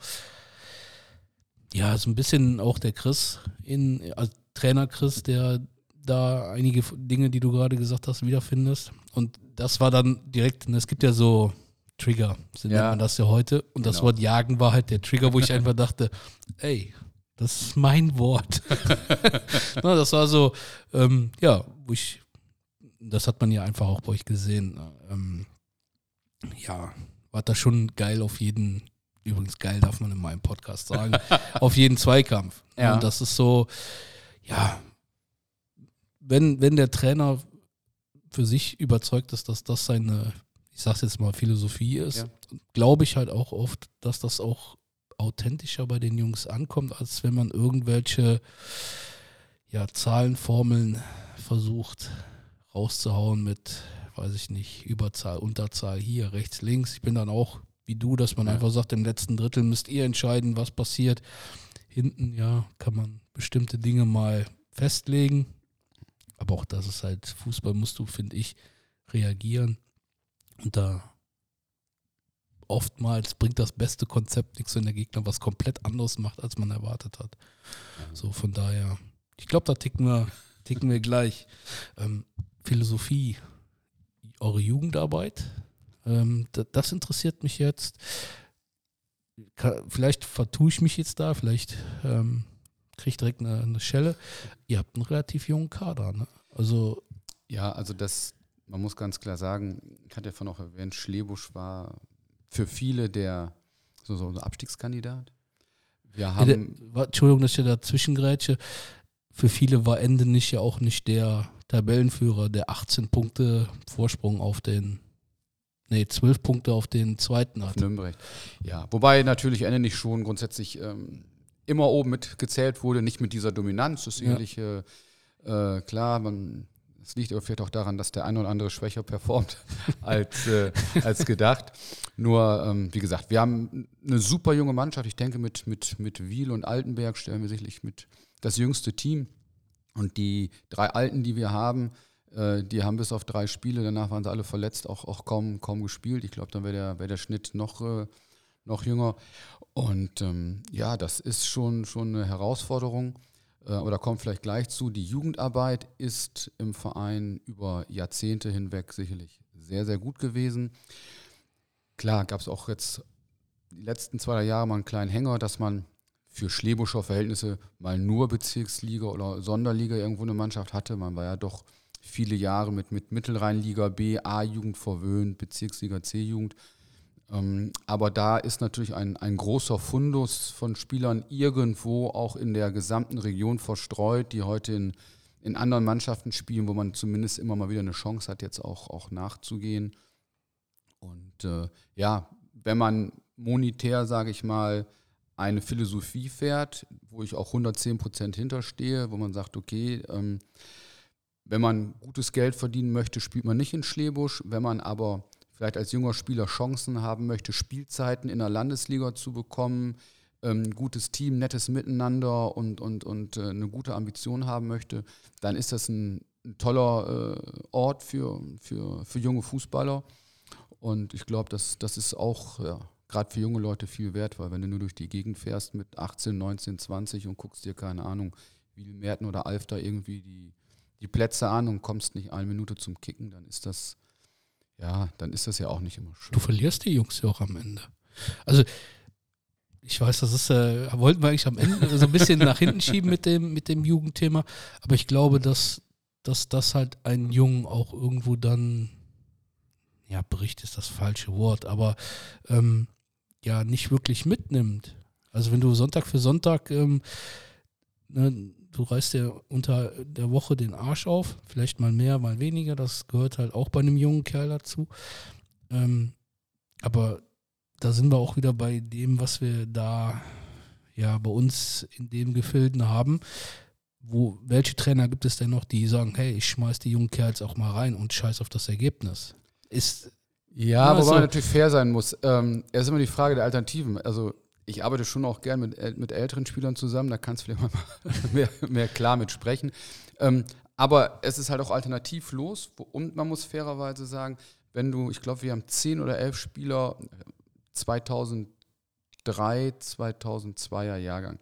S2: ja, so ein bisschen auch der Chris in, als Trainer Chris, der da einige Dinge, die du gerade gesagt hast, wiederfindest. Und das war dann direkt, es gibt ja so Trigger, so ja. nennt man das ja heute. Und genau. das Wort Jagen war halt der Trigger, wo ich einfach dachte, ey, das ist mein Wort. Na, das war so, ähm, ja, wo ich, das hat man ja einfach auch bei euch gesehen. Ähm, ja, war das schon geil auf jeden, übrigens geil darf man in meinem Podcast sagen, auf jeden Zweikampf. Ja. Und das ist so, ja, wenn, wenn der Trainer für sich überzeugt ist, dass das seine, ich sag's jetzt mal, Philosophie ist, ja. glaube ich halt auch oft, dass das auch authentischer bei den Jungs ankommt, als wenn man irgendwelche ja, Zahlenformeln versucht rauszuhauen mit, weiß ich nicht, Überzahl, Unterzahl hier, rechts, links. Ich bin dann auch wie du, dass man ja. einfach sagt, im letzten Drittel müsst ihr entscheiden, was passiert. Hinten, ja, kann man bestimmte Dinge mal festlegen. Aber auch das ist halt, Fußball musst du, finde ich, reagieren. Und da oftmals bringt das beste Konzept nichts, wenn der Gegner was komplett anderes macht, als man erwartet hat. So von daher, ich glaube, da ticken wir, ticken wir gleich. Ähm, Philosophie, eure Jugendarbeit, ähm, das interessiert mich jetzt. Vielleicht vertue ich mich jetzt da, vielleicht ähm, kriege ich direkt eine, eine, Schelle. Ihr habt einen relativ jungen Kader, ne? Also
S3: ja, also das, man muss ganz klar sagen, ich hatte ja von auch erwähnt, Schlebusch war für viele der so, so ein Abstiegskandidat.
S2: Wir haben der, Entschuldigung, dass ich dazwischen grätsche. Für viele war Ende nicht ja auch nicht der Tabellenführer, der 18 Punkte Vorsprung auf den, nee, 12 Punkte auf den zweiten hat.
S3: Nürnberg. Ja, wobei natürlich Ende nicht schon grundsätzlich ähm, immer oben mitgezählt wurde, nicht mit dieser Dominanz. Das sicherlich ja. äh, klar, man es liegt aber vielleicht auch daran, dass der eine oder andere schwächer performt als, äh, als gedacht. Nur, ähm, wie gesagt, wir haben eine super junge Mannschaft. Ich denke, mit, mit, mit Wiel und Altenberg stellen wir sicherlich mit das jüngste Team. Und die drei Alten, die wir haben, äh, die haben bis auf drei Spiele, danach waren sie alle verletzt, auch, auch kaum, kaum gespielt. Ich glaube, dann wäre der, wär der Schnitt noch, äh, noch jünger. Und ähm, ja, das ist schon, schon eine Herausforderung. äh, oder kommt vielleicht gleich zu. Die Jugendarbeit ist im Verein über Jahrzehnte hinweg sicherlich sehr, sehr gut gewesen. Klar, gab es auch jetzt die letzten zwei Jahre mal einen kleinen Hänger, dass man für Schlebuscher Verhältnisse mal nur Bezirksliga oder Sonderliga irgendwo eine Mannschaft hatte. Man war ja doch viele Jahre mit, mit Mittelrheinliga B, A-Jugend verwöhnt, Bezirksliga C-Jugend. Ähm, aber da ist natürlich ein, ein großer Fundus von Spielern irgendwo auch in der gesamten Region verstreut, die heute in, in anderen Mannschaften spielen, wo man zumindest immer mal wieder eine Chance hat, jetzt auch, auch nachzugehen. Und äh, ja, wenn man monetär, sage ich mal, eine Philosophie fährt, wo ich auch 110 Prozent hinterstehe, wo man sagt, okay, ähm, wenn man gutes Geld verdienen möchte, spielt man nicht in Schlebusch. Wenn man aber vielleicht als junger Spieler Chancen haben möchte, Spielzeiten in der Landesliga zu bekommen, ähm, gutes Team, nettes Miteinander und, und, und äh, eine gute Ambition haben möchte, dann ist das ein, ein toller äh, Ort für, für, für junge Fußballer. Und ich glaube, das, das ist auch ja, gerade für junge Leute viel wert, weil wenn du nur durch die Gegend fährst mit 18, 19, 20 und guckst dir, keine Ahnung, wie Merten oder Alf da irgendwie die, die Plätze an und kommst nicht eine Minute zum Kicken, dann ist das ja, dann ist das ja auch nicht immer schön.
S2: Du verlierst die Jungs ja auch am Ende. Also, ich weiß, das ist, äh, wollten wir eigentlich am Ende so ein bisschen nach hinten schieben mit dem, mit dem Jugendthema, aber ich glaube, dass, dass das halt einen Jungen auch irgendwo dann, ja, Bericht ist das falsche Wort, aber ähm, ja, nicht wirklich mitnimmt. Also wenn du Sonntag für Sonntag ähm, ne, du reißt dir unter der Woche den Arsch auf, vielleicht mal mehr, mal weniger, das gehört halt auch bei einem jungen Kerl dazu. Ähm, aber da sind wir auch wieder bei dem, was wir da ja bei uns in dem Gefilden haben. Wo, welche Trainer gibt es denn noch, die sagen, hey, ich schmeiß die jungen Kerls auch mal rein und scheiß auf das Ergebnis? Ist
S3: ja, wobei so. man natürlich fair sein muss. Ähm, es ist immer die Frage der Alternativen. Also ich arbeite schon auch gern mit, mit älteren Spielern zusammen, da kannst du vielleicht mal mehr, mehr klar mit sprechen. Ähm, aber es ist halt auch alternativlos und man muss fairerweise sagen, wenn du, ich glaube, wir haben zehn oder elf Spieler 2003, 2002er Jahrgang.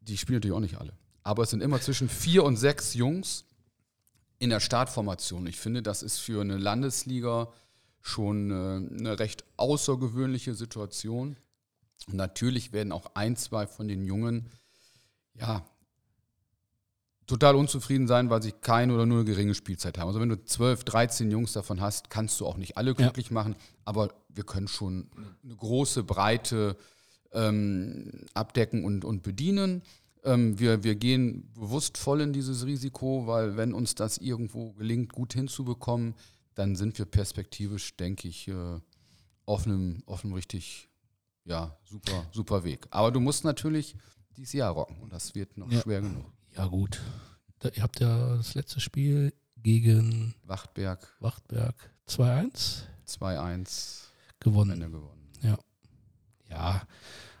S3: Die spielen natürlich auch nicht alle. Aber es sind immer zwischen vier und sechs Jungs in der Startformation. Ich finde, das ist für eine Landesliga schon äh, eine recht außergewöhnliche Situation. Und natürlich werden auch ein, zwei von den Jungen ja total unzufrieden sein, weil sie keine oder nur eine geringe Spielzeit haben. Also wenn du 12, 13 Jungs davon hast, kannst du auch nicht alle glücklich ja. machen, aber wir können schon eine große Breite ähm, abdecken und, und bedienen. Ähm, wir, wir gehen bewusst voll in dieses Risiko, weil wenn uns das irgendwo gelingt, gut hinzubekommen, dann sind wir perspektivisch, denke ich, äh, auf einem, auf einem richtig, ja, super, super Weg. Aber du musst natürlich dieses Jahr rocken und das wird noch
S2: ja.
S3: schwer genug.
S2: Ja, gut. Da, ihr habt ja das letzte Spiel gegen
S3: Wachtberg.
S2: Wachtberg 2-1.
S3: 2-1
S2: gewonnen. gewonnen. Ja. Ja,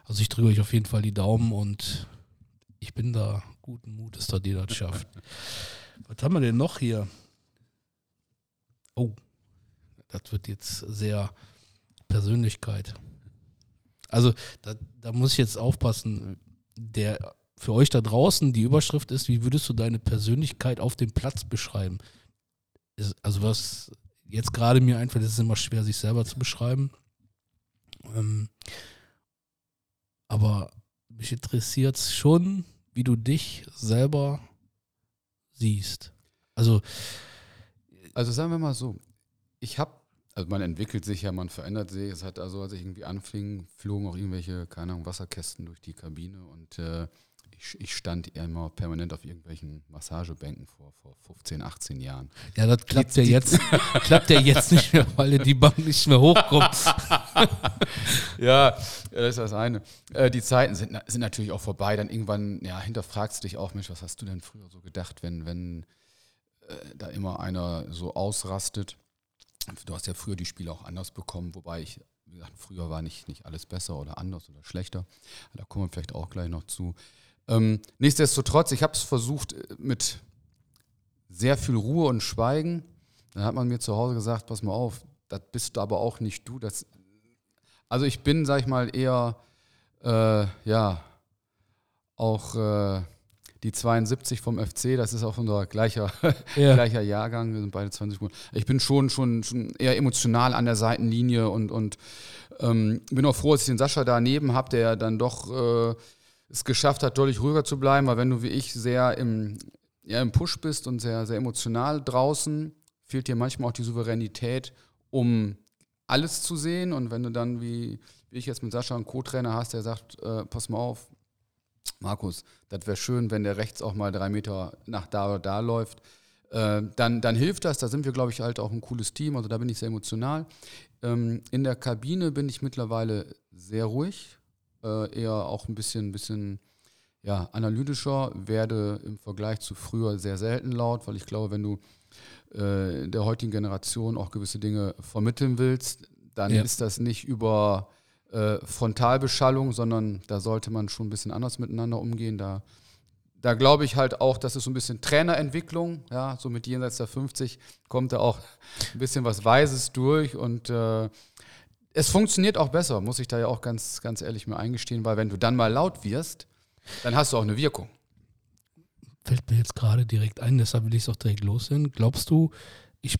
S2: also ich drücke euch auf jeden Fall die Daumen und ich bin da guten Mutes, dass ihr das schafft. Was haben wir denn noch hier? Oh, das wird jetzt sehr Persönlichkeit. Also da, da muss ich jetzt aufpassen. Der für euch da draußen die Überschrift ist, wie würdest du deine Persönlichkeit auf dem Platz beschreiben? Ist, also was jetzt gerade mir einfällt, ist es immer schwer, sich selber zu beschreiben. Ähm, aber mich interessiert es schon, wie du dich selber siehst. Also
S3: also sagen wir mal so, ich habe, also man entwickelt sich ja, man verändert sich. Es hat also, als ich irgendwie anfing, flogen auch irgendwelche, keine Ahnung, Wasserkästen durch die Kabine und äh, ich, ich, stand immer permanent auf irgendwelchen Massagebänken vor, vor 15, 18 Jahren.
S2: Ja, das klappt ja jetzt, klappt ja jetzt nicht mehr, weil die Bank nicht mehr hochkommt.
S3: ja, das ist das eine. Äh, die Zeiten sind, sind natürlich auch vorbei. Dann irgendwann, ja, hinterfragst du dich auch, Mensch, was hast du denn früher so gedacht, wenn, wenn da immer einer so ausrastet. Du hast ja früher die Spiele auch anders bekommen, wobei ich, wie gesagt, früher war nicht, nicht alles besser oder anders oder schlechter. Da kommen wir vielleicht auch gleich noch zu. Ähm, nichtsdestotrotz, ich habe es versucht äh, mit sehr viel Ruhe und Schweigen. Dann hat man mir zu Hause gesagt, pass mal auf, das bist aber auch nicht du. Das, also ich bin, sag ich mal, eher, äh, ja, auch äh, die 72 vom FC, das ist auch unser gleicher, ja. gleicher Jahrgang, wir sind beide 20 Monate. Ich bin schon, schon, schon eher emotional an der Seitenlinie und, und ähm, bin auch froh, dass ich den Sascha daneben habe, der dann doch äh, es geschafft hat, deutlich ruhiger zu bleiben, weil wenn du wie ich sehr im, ja, im Push bist und sehr, sehr emotional draußen, fehlt dir manchmal auch die Souveränität, um alles zu sehen. Und wenn du dann, wie, wie ich jetzt mit Sascha einen Co-Trainer hast, der sagt, äh, pass mal auf, Markus, das wäre schön, wenn der rechts auch mal drei Meter nach da oder da läuft. Äh, dann, dann hilft das. Da sind wir, glaube ich, halt auch ein cooles Team. Also da bin ich sehr emotional. Ähm, in der Kabine bin ich mittlerweile sehr ruhig, äh, eher auch ein bisschen, bisschen ja, analytischer, werde im Vergleich zu früher sehr selten laut, weil ich glaube, wenn du äh, der heutigen Generation auch gewisse Dinge vermitteln willst, dann ja. ist das nicht über äh, Frontalbeschallung, sondern da sollte man schon ein bisschen anders miteinander umgehen. Da, da glaube ich halt auch, dass es so ein bisschen Trainerentwicklung, ja, so mit jenseits der 50 kommt da auch ein bisschen was Weises durch und äh, es funktioniert auch besser, muss ich da ja auch ganz, ganz ehrlich mir eingestehen, weil wenn du dann mal laut wirst, dann hast du auch eine Wirkung.
S2: Fällt mir jetzt gerade direkt ein, deshalb will ich es auch direkt loswerden. Glaubst du, ich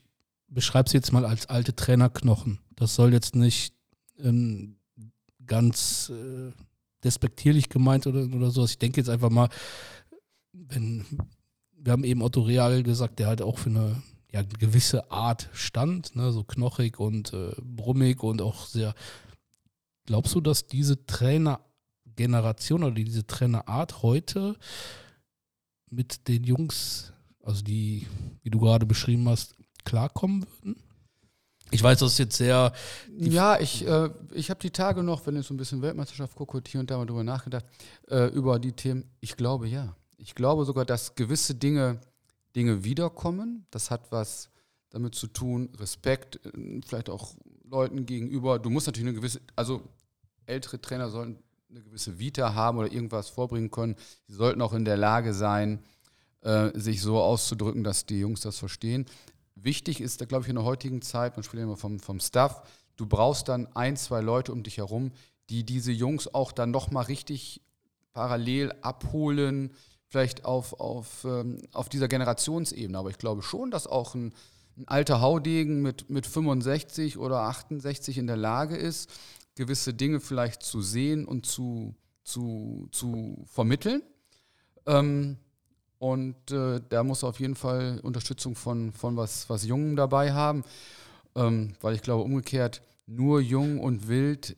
S2: beschreibe es jetzt mal als alte Trainerknochen. Das soll jetzt nicht ähm, ganz äh, despektierlich gemeint oder, oder so. Ich denke jetzt einfach mal, wenn, wir haben eben Otto Real gesagt, der halt auch für eine ja, gewisse Art stand, ne, so knochig und äh, brummig und auch sehr. Glaubst du, dass diese Trainergeneration oder diese Trainerart heute mit den Jungs, also die, wie du gerade beschrieben hast, klarkommen würden? Ich weiß, das ist jetzt sehr.
S3: Ja, ich, äh, ich habe die Tage noch, wenn ich so ein bisschen Weltmeisterschaft gucke, hier und da mal drüber nachgedacht, äh, über die Themen. Ich glaube ja. Ich glaube sogar, dass gewisse Dinge, Dinge wiederkommen. Das hat was damit zu tun, Respekt, äh, vielleicht auch Leuten gegenüber. Du musst natürlich eine gewisse, also ältere Trainer sollten eine gewisse Vita haben oder irgendwas vorbringen können. Sie sollten auch in der Lage sein, äh, sich so auszudrücken, dass die Jungs das verstehen wichtig ist, da glaube ich in der heutigen Zeit, man spricht immer vom, vom Staff, du brauchst dann ein, zwei Leute um dich herum, die diese Jungs auch dann nochmal richtig parallel abholen, vielleicht auf, auf, ähm, auf dieser Generationsebene. Aber ich glaube schon, dass auch ein, ein alter Haudegen mit, mit 65 oder 68 in der Lage ist, gewisse Dinge vielleicht zu sehen und zu, zu, zu vermitteln. Ähm, und äh, da muss auf jeden Fall Unterstützung von, von was, was Jungen dabei haben. Ähm, weil ich glaube, umgekehrt, nur jung und wild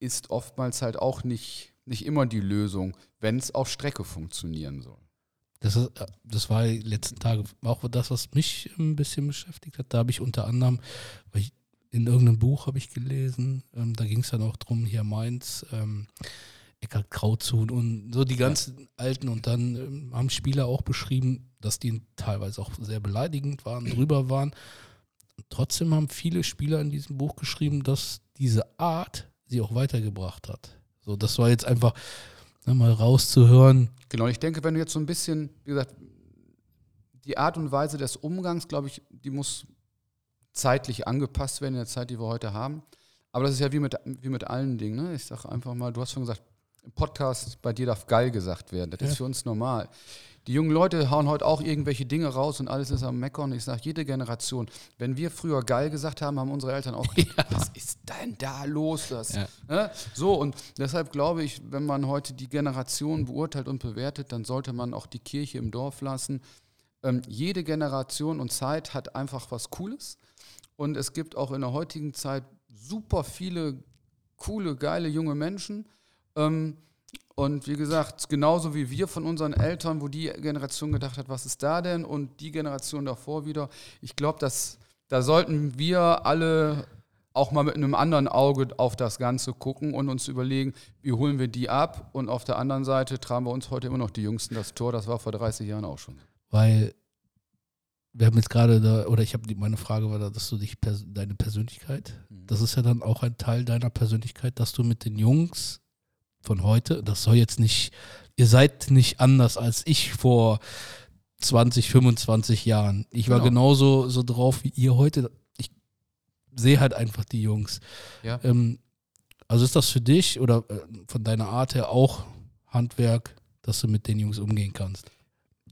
S3: ist oftmals halt auch nicht, nicht immer die Lösung, wenn es auf Strecke funktionieren soll.
S2: Das, ist, äh, das war die letzten Tage auch das, was mich ein bisschen beschäftigt hat. Da habe ich unter anderem, ich, in irgendeinem Buch habe ich gelesen, ähm, da ging es dann auch drum, hier Mainz, ähm, Eckhard Krautzuhn und so die ganzen ja. alten. Und dann ähm, haben Spieler auch beschrieben, dass die teilweise auch sehr beleidigend waren, drüber waren. Und trotzdem haben viele Spieler in diesem Buch geschrieben, dass diese Art sie auch weitergebracht hat. So, das war jetzt einfach ne, mal rauszuhören.
S3: Genau, ich denke, wenn du jetzt so ein bisschen, wie gesagt, die Art und Weise des Umgangs, glaube ich, die muss zeitlich angepasst werden in der Zeit, die wir heute haben. Aber das ist ja wie mit, wie mit allen Dingen. Ne? Ich sage einfach mal, du hast schon gesagt, im Podcast, bei dir darf geil gesagt werden. Das ja. ist für uns normal. Die jungen Leute hauen heute auch irgendwelche Dinge raus und alles ist am Meckern. Ich sage, jede Generation, wenn wir früher geil gesagt haben, haben unsere Eltern auch gesagt, ja. was ist denn da los? Das? Ja. Ne? So, und deshalb glaube ich, wenn man heute die Generation beurteilt und bewertet, dann sollte man auch die Kirche im Dorf lassen. Ähm, jede Generation und Zeit hat einfach was Cooles. Und es gibt auch in der heutigen Zeit super viele coole, geile junge Menschen ähm, und wie gesagt, genauso wie wir von unseren Eltern, wo die Generation gedacht hat, was ist da denn? Und die Generation davor wieder. Ich glaube, dass da sollten wir alle auch mal mit einem anderen Auge auf das Ganze gucken und uns überlegen, wie holen wir die ab? Und auf der anderen Seite tragen wir uns heute immer noch die Jüngsten das Tor. Das war vor 30 Jahren auch schon.
S2: Weil wir haben jetzt gerade da, oder ich habe meine Frage war da, dass du dich, deine Persönlichkeit, mhm. das ist ja dann auch ein Teil deiner Persönlichkeit, dass du mit den Jungs von heute. Das soll jetzt nicht, ihr seid nicht anders als ich vor 20, 25 Jahren. Ich war genau. genauso so drauf wie ihr heute. Ich sehe halt einfach die Jungs. Ja. Ähm, also ist das für dich oder äh, von deiner Art her auch Handwerk, dass du mit den Jungs umgehen kannst.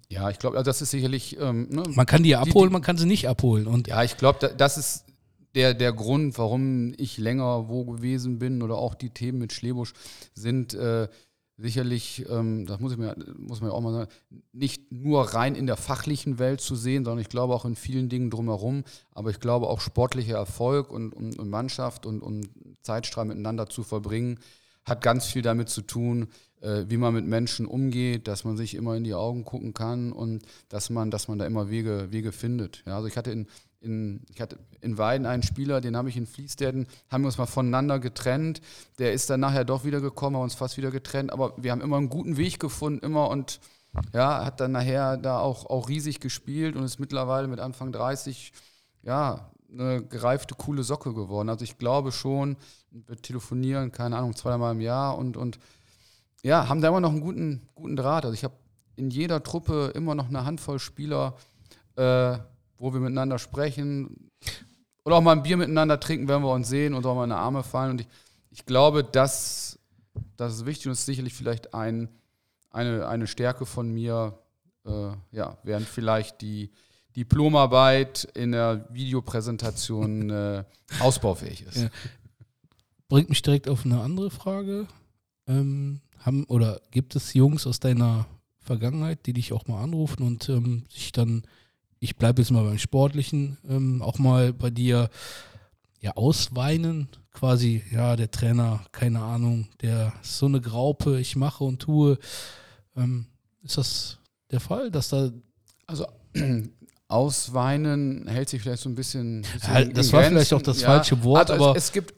S3: Ja, ich glaube, also das ist sicherlich.
S2: Ähm, ne, man kann die abholen, die, man kann sie nicht abholen. Und
S3: ja, ich glaube, das ist der, der Grund, warum ich länger wo gewesen bin oder auch die Themen mit Schlebusch sind äh, sicherlich, ähm, das muss, ich mir, muss man ja auch mal sagen, nicht nur rein in der fachlichen Welt zu sehen, sondern ich glaube auch in vielen Dingen drumherum. Aber ich glaube auch sportlicher Erfolg und, und, und Mannschaft und, und Zeitstrahl miteinander zu verbringen, hat ganz viel damit zu tun, äh, wie man mit Menschen umgeht, dass man sich immer in die Augen gucken kann und dass man, dass man da immer Wege, Wege findet. Ja, also ich hatte in, in, ich hatte in Weiden einen Spieler, den habe ich in Fließderden, haben wir uns mal voneinander getrennt. Der ist dann nachher doch wieder gekommen, haben uns fast wieder getrennt, aber wir haben immer einen guten Weg gefunden, immer und ja, hat dann nachher da auch, auch riesig gespielt und ist mittlerweile mit Anfang 30, ja, eine gereifte, coole Socke geworden. Also ich glaube schon, wir telefonieren, keine Ahnung, zweimal im Jahr und, und ja, haben da immer noch einen guten, guten Draht. Also ich habe in jeder Truppe immer noch eine Handvoll Spieler, äh, wo wir miteinander sprechen oder auch mal ein Bier miteinander trinken, wenn wir uns sehen und auch mal in die Arme fallen. Und ich, ich glaube, das, das ist wichtig und ist sicherlich vielleicht ein, eine, eine Stärke von mir, äh, ja, während vielleicht die Diplomarbeit in der Videopräsentation äh, ausbaufähig ist. Ja.
S2: Bringt mich direkt auf eine andere Frage. Ähm, haben oder gibt es Jungs aus deiner Vergangenheit, die dich auch mal anrufen und ähm, sich dann ich bleibe jetzt mal beim Sportlichen, ähm, auch mal bei dir ja ausweinen, quasi, ja, der Trainer, keine Ahnung, der ist so eine Graupe, ich mache und tue. Ähm, ist das der Fall, dass da.
S3: Also Ausweinen hält sich vielleicht so ein bisschen.
S2: ja, das war vielleicht auch das ja, falsche Wort.
S3: Also aber es, es, gibt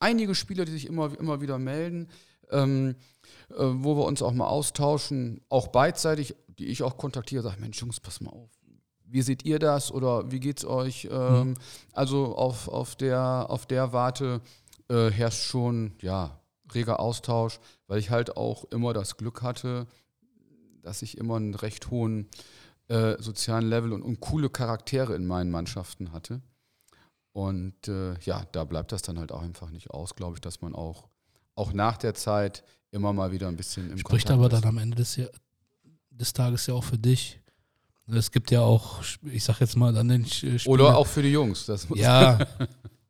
S3: einige Spieler, die sich immer, immer wieder melden, ähm, äh, wo wir uns auch mal austauschen, auch beidseitig, die ich auch kontaktiere, sage: Mensch, Jungs, pass mal auf wie seht ihr das oder wie geht es euch? Ähm, mhm. Also auf, auf, der, auf der Warte äh, herrscht schon ja, reger Austausch, weil ich halt auch immer das Glück hatte, dass ich immer einen recht hohen äh, sozialen Level und, und, coole Charaktere in meinen Mannschaften hatte. Und äh, ja, da bleibt das dann halt auch einfach nicht aus, glaube ich, dass man auch, auch nach der Zeit immer mal wieder ein bisschen
S2: im Spricht Kontakt aber ist. dann am Ende des, des Tages ja auch für dich, es gibt ja auch, ich sag jetzt mal, dann den
S3: Spieler, Oder auch für die Jungs.
S2: Das ja,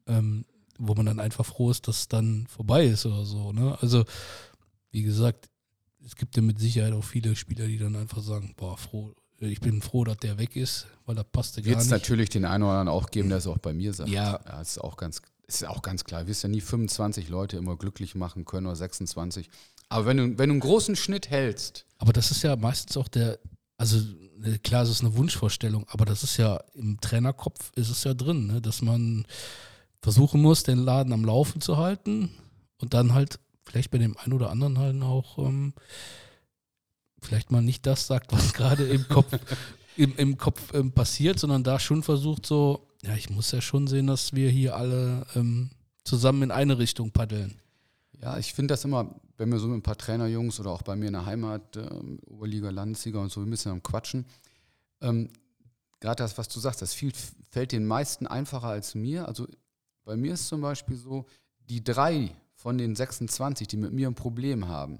S2: ähm, wo man dann einfach froh ist, dass es dann vorbei ist oder so. Ne? Also, wie gesagt, es gibt ja mit Sicherheit auch viele Spieler, die dann einfach sagen, boah, froh, ich bin froh, dass der weg ist, weil da passte gar
S3: Wird's nicht. Wird es natürlich den einen oder anderen auch geben, der es auch bei mir sagt.
S2: Ja.
S3: ja ist auch ganz, ist auch ganz klar. Du wirst ja nie 25 Leute immer glücklich machen können oder 26. Aber wenn du, wenn du einen großen Schnitt hältst.
S2: Aber das ist ja meistens auch der, also klar, es ist eine Wunschvorstellung, aber das ist ja im Trainerkopf ist es ja drin, ne, dass man versuchen muss, den Laden am Laufen zu halten und dann halt vielleicht bei dem einen oder anderen halt auch ähm, vielleicht mal nicht das sagt, was gerade im Kopf, im, im Kopf ähm, passiert, sondern da schon versucht so, ja, ich muss ja schon sehen, dass wir hier alle ähm, zusammen in eine Richtung paddeln.
S3: Ja, ich finde das immer, wenn wir so mit ein paar Trainerjungs oder auch bei mir in der Heimat, ähm, Oberliga, Landesliga und so, ein bisschen am Quatschen. Ähm, Gerade das, was du sagst, das viel, fällt den meisten einfacher als mir. Also bei mir ist zum Beispiel so, die drei von den 26, die mit mir ein Problem haben,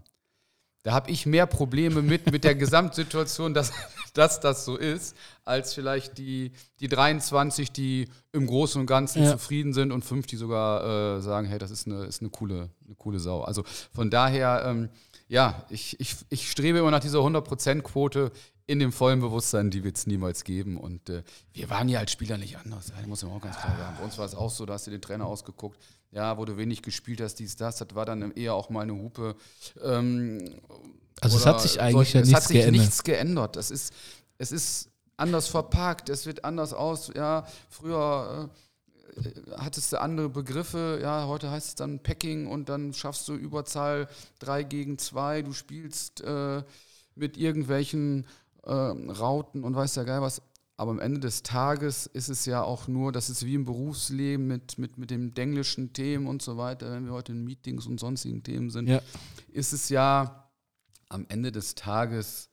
S3: da habe ich mehr Probleme mit, mit der Gesamtsituation, dass, dass das so ist, als vielleicht die, die 23, die im Großen und Ganzen ja. zufrieden sind und fünf, die sogar äh, sagen, hey, das ist eine, ist eine, coole, eine coole Sau. Also von daher, ähm, ja, ich, ich, ich strebe immer nach dieser 100%-Quote in dem vollen Bewusstsein, die wird es niemals geben. Und äh, wir waren ja als Spieler nicht anders. Ja, muss man auch ganz klar sagen. Bei uns war es auch so, da hast du den Trainer ausgeguckt ja, wo du wenig gespielt hast, dies, das, das war dann eher auch mal eine Hupe. Ähm,
S2: also es hat sich eigentlich solche, ja nichts geändert. Es hat sich geändert. nichts
S3: geändert. Das ist, es ist anders verpackt, es wird anders aus. Ja, früher äh, hattest du andere Begriffe, ja, heute heißt es dann Packing und dann schaffst du Überzahl 3 gegen 2, du spielst äh, mit irgendwelchen äh, Rauten und weiß ja geil was. Aber am Ende des Tages ist es ja auch nur, das ist wie im Berufsleben mit, mit, mit den englischen Themen und so weiter, wenn wir heute in Meetings und sonstigen Themen sind, ja. ist es ja am Ende des Tages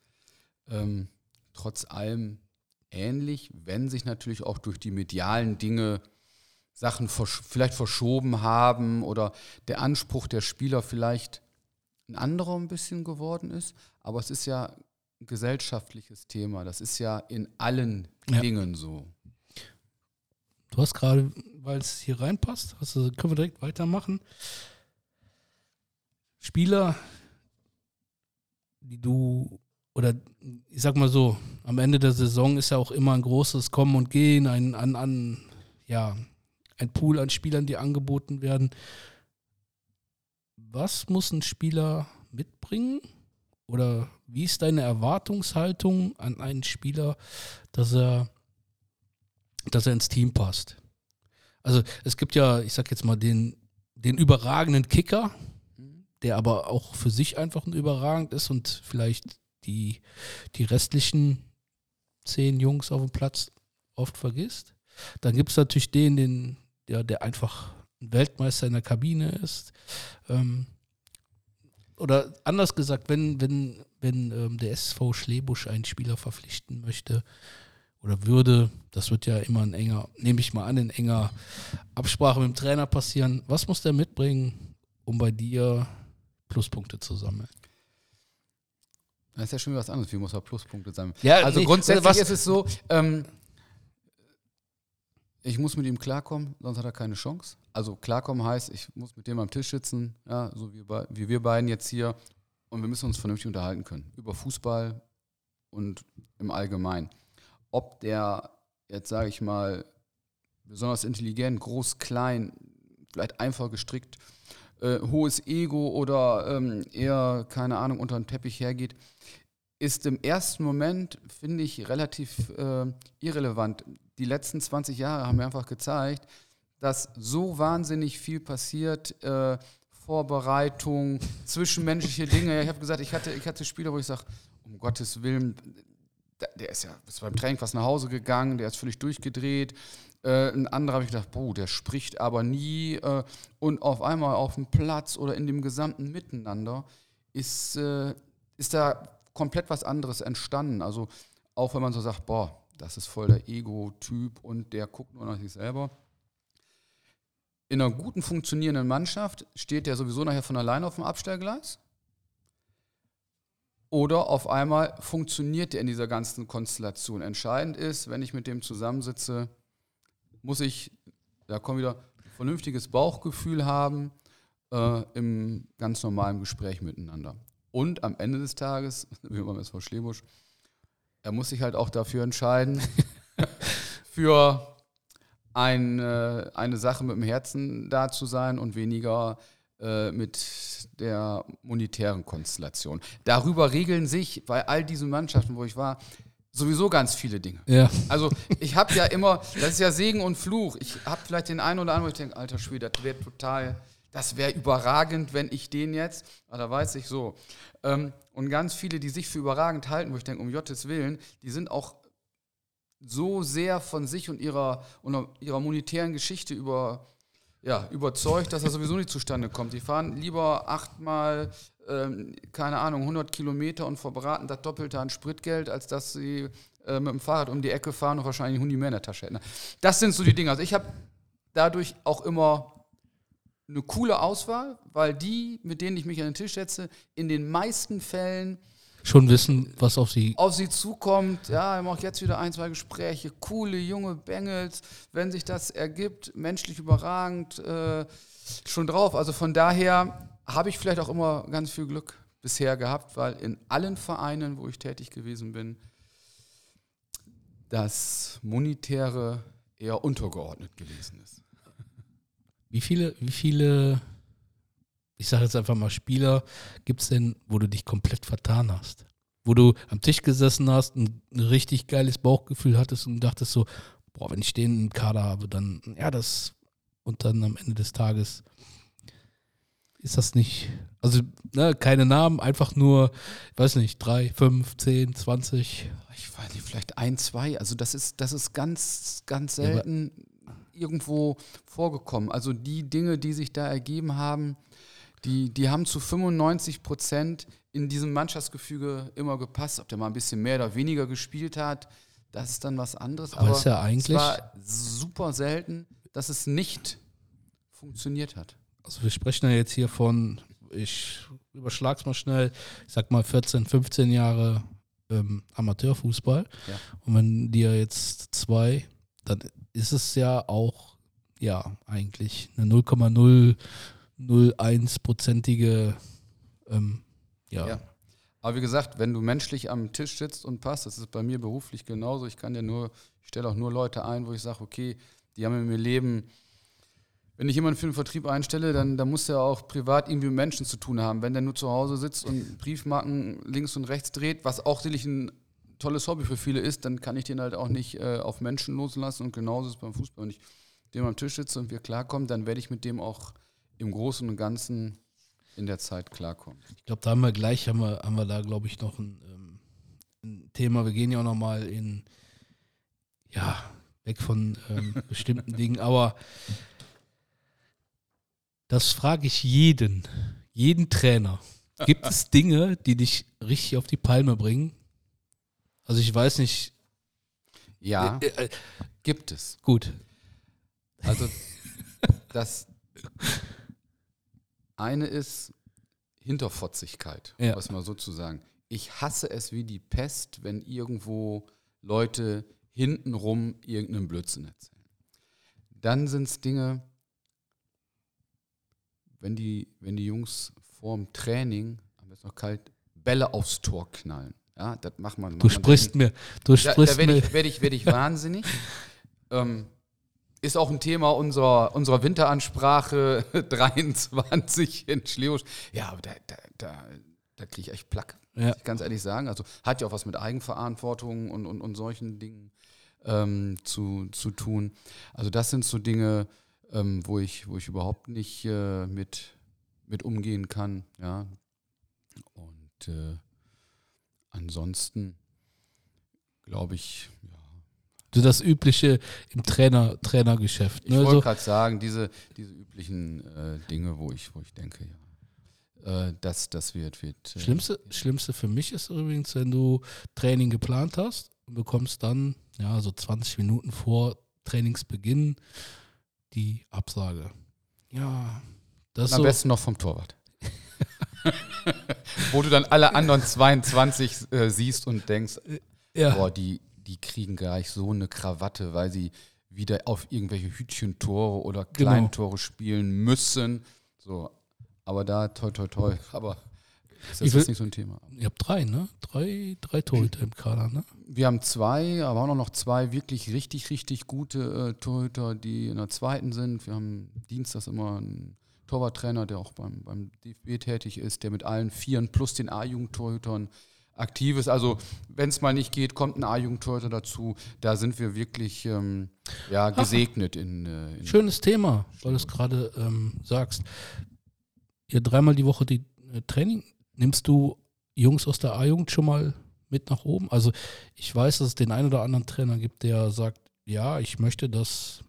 S3: ähm, trotz allem ähnlich, wenn sich natürlich auch durch die medialen Dinge Sachen versch vielleicht verschoben haben oder der Anspruch der Spieler vielleicht ein anderer ein bisschen geworden ist. aber es ist ja gesellschaftliches Thema. Das ist ja in allen ja. Dingen so.
S2: Du hast gerade, weil es hier reinpasst, also können wir direkt weitermachen. Spieler, die du, oder ich sag mal so, am Ende der Saison ist ja auch immer ein großes Kommen und Gehen, ein, an, an, ja, ein Pool an Spielern, die angeboten werden. Was muss ein Spieler mitbringen? Oder wie ist deine Erwartungshaltung an einen Spieler, dass er dass er ins Team passt. Also es gibt ja, ich sag jetzt mal, den, den überragenden Kicker, der aber auch für sich einfach ein überragend ist und vielleicht die, die restlichen zehn Jungs auf dem Platz oft vergisst. Dann gibt es natürlich den, den, der, der einfach ein Weltmeister in der Kabine ist. Ähm, oder anders gesagt, wenn, wenn, wenn ähm, der SV Schlebusch einen Spieler verpflichten möchte, oder würde, das wird ja immer ein enger, nehme ich mal an, in enger Absprache mit dem Trainer passieren. Was muss der mitbringen, um bei dir Pluspunkte zu sammeln?
S3: Das ist ja schon wieder was anderes. Wie muss er Pluspunkte sammeln? Ja, also nee, grundsätzlich was, ist es so, ähm, ich muss mit ihm klarkommen, sonst hat er keine Chance. Also klarkommen heißt, ich muss mit dem am Tisch sitzen, ja, so wie, wie wir beiden jetzt hier, und wir müssen uns vernünftig unterhalten können. Über Fußball und im Allgemeinen ob der jetzt sage ich mal besonders intelligent, groß, klein, vielleicht einfach gestrickt, äh, hohes Ego oder ähm, eher, keine Ahnung, unter den Teppich hergeht, ist im ersten Moment, finde ich, relativ äh, irrelevant. Die letzten 20 Jahre haben mir einfach gezeigt, dass so wahnsinnig viel passiert, äh, Vorbereitung, zwischenmenschliche Dinge. Ich habe gesagt, ich hatte, ich hatte Spieler, wo ich sage, um Gottes Willen, der ist ja ist beim Training fast nach Hause gegangen, der ist völlig durchgedreht. Äh, ein anderer habe ich gedacht, boah, der spricht aber nie. Äh, und auf einmal auf dem Platz oder in dem gesamten Miteinander ist, äh, ist da komplett was anderes entstanden. Also auch wenn man so sagt, boah, das ist voll der Ego-Typ und der guckt nur nach sich selber. In einer guten funktionierenden Mannschaft steht der sowieso nachher von alleine auf dem Abstellgleis. Oder auf einmal funktioniert er in dieser ganzen Konstellation. Entscheidend ist, wenn ich mit dem zusammensitze, muss ich, da kommt wieder, ein vernünftiges Bauchgefühl haben äh, im ganz normalen Gespräch miteinander. Und am Ende des Tages, wie beim SV Schlebusch, er muss sich halt auch dafür entscheiden, für ein, äh, eine Sache mit dem Herzen da zu sein und weniger äh, mit der monetären Konstellation. Darüber regeln sich bei all diesen Mannschaften, wo ich war, sowieso ganz viele Dinge.
S2: Ja.
S3: Also ich habe ja immer, das ist ja Segen und Fluch. Ich habe vielleicht den einen oder anderen, wo ich denke, alter Schwede, das wäre total, das wäre überragend, wenn ich den jetzt, aber da weiß ich so. Ähm, und ganz viele, die sich für überragend halten, wo ich denke, um Gottes Willen, die sind auch so sehr von sich und ihrer, und ihrer monetären Geschichte über ja, überzeugt, dass er sowieso nicht zustande kommt. Die fahren lieber achtmal, ähm, keine Ahnung, 100 Kilometer und verbraten das Doppelte an Spritgeld, als dass sie äh, mit dem Fahrrad um die Ecke fahren und wahrscheinlich einen Hundi mehr in der Tasche hätten. Das sind so die Dinge. Also ich habe dadurch auch immer eine coole Auswahl, weil die, mit denen ich mich an den Tisch setze, in den meisten Fällen
S2: schon wissen, was auf sie
S3: auf sie zukommt. Ja, ich mache jetzt wieder ein, zwei Gespräche. Coole junge Bengels, wenn sich das ergibt, menschlich überragend, äh, schon drauf. Also von daher habe ich vielleicht auch immer ganz viel Glück bisher gehabt, weil in allen Vereinen, wo ich tätig gewesen bin, das Monetäre eher untergeordnet gewesen ist.
S2: Wie viele, wie viele ich sage jetzt einfach mal Spieler, gibt es denn, wo du dich komplett vertan hast? Wo du am Tisch gesessen hast, ein, ein richtig geiles Bauchgefühl hattest und dachtest so, boah, wenn ich den im Kader habe, dann, ja, das, und dann am Ende des Tages ist das nicht, also ne, keine Namen, einfach nur, ich weiß nicht, drei, fünf, zehn, zwanzig.
S3: Ich weiß nicht, vielleicht ein, zwei. Also das ist, das ist ganz, ganz selten ja, irgendwo vorgekommen. Also die Dinge, die sich da ergeben haben, die, die haben zu 95 Prozent in diesem Mannschaftsgefüge immer gepasst. Ob der mal ein bisschen mehr oder weniger gespielt hat, das ist dann was anderes.
S2: Aber, Aber ist ja eigentlich. Es
S3: war super selten, dass es nicht funktioniert hat.
S2: Also wir sprechen ja jetzt hier von, ich überschlag's mal schnell, ich sag mal 14, 15 Jahre ähm, Amateurfußball. Ja. Und wenn dir jetzt zwei, dann ist es ja auch, ja, eigentlich eine 0,001-prozentige, ähm, ja. ja.
S3: Aber wie gesagt, wenn du menschlich am Tisch sitzt und passt, das ist bei mir beruflich genauso. Ich kann ja nur, ich stelle auch nur Leute ein, wo ich sage, okay, die haben in mir Leben wenn ich jemanden für den Vertrieb einstelle, dann, dann muss er auch privat irgendwie mit Menschen zu tun haben. Wenn der nur zu Hause sitzt und Briefmarken links und rechts dreht, was auch sicherlich ein tolles Hobby für viele ist, dann kann ich den halt auch nicht äh, auf Menschen loslassen. Und genauso ist es beim Fußball. Wenn ich dem am Tisch sitze und wir klarkommen, dann werde ich mit dem auch im Großen und Ganzen in der Zeit klarkommen.
S2: Ich glaube, da haben wir gleich, haben wir, haben wir da, glaube ich, noch ein, ähm, ein Thema. Wir gehen ja auch nochmal in, ja, weg von ähm, bestimmten Dingen, aber das frage ich jeden, jeden Trainer. Gibt es Dinge, die dich richtig auf die Palme bringen? Also ich weiß nicht.
S3: Ja, äh, äh, gibt es.
S2: Gut.
S3: Also das eine ist Hinterfotzigkeit, ja. was mal sozusagen. Ich hasse es wie die Pest, wenn irgendwo Leute hintenrum irgendeinen Blödsinn erzählen. Dann sind es Dinge, wenn die, wenn die Jungs vorm Training, haben wir es noch kalt, Bälle aufs Tor knallen. Ja, das macht man.
S2: Du sprichst mir, du sprichst
S3: da, da werde ich, werd ich, werd ich wahnsinnig. ähm, ist auch ein Thema unserer, unserer Winteransprache 23 in Schlebusch. Ja, aber da, da, da, da kriege ich echt Plack, ja. muss ich ganz ehrlich sagen. Also hat ja auch was mit Eigenverantwortung und, und, und solchen Dingen ähm, zu, zu tun. Also das sind so Dinge, ähm, wo, ich, wo ich überhaupt nicht äh, mit, mit umgehen kann. Ja. Und äh, ansonsten glaube ich, ja.
S2: So das Übliche im Trainer, Trainergeschäft.
S3: Ne? Ich wollte gerade sagen, diese, diese üblichen äh, Dinge, wo ich, wo ich denke, ja. Äh, das, das wird. wird
S2: äh, Schlimmste, Schlimmste für mich ist übrigens, wenn du Training geplant hast und bekommst dann, ja, so 20 Minuten vor Trainingsbeginn die Absage. Ja,
S3: das Am so besten noch vom Torwart. Wo du dann alle anderen 22 äh, siehst und denkst, ja. boah, die, die kriegen gleich so eine Krawatte, weil sie wieder auf irgendwelche Hütchentore oder genau. Kleintore genau. spielen müssen. So, aber da toi toi toi. Aber
S2: das ist will, nicht so ein Thema. Ihr habt drei, ne? Drei, drei Torhüter im Kader, ne?
S3: Wir haben zwei, aber auch noch zwei wirklich richtig, richtig gute äh, Torhüter, die in der zweiten sind. Wir haben Dienstags immer einen Torwarttrainer, der auch beim, beim DFB tätig ist, der mit allen Vieren plus den A-Jugendtorhütern aktiv ist. Also wenn es mal nicht geht, kommt ein A-Jugendtorhüter dazu. Da sind wir wirklich ähm, ja, gesegnet. In, äh, in
S2: Schönes Thema, weil du es gerade ähm, sagst. Ihr dreimal die Woche die äh, Training Nimmst du Jungs aus der A-Jugend schon mal mit nach oben? Also ich weiß, dass es den einen oder anderen Trainer gibt, der sagt, ja, ich möchte, dass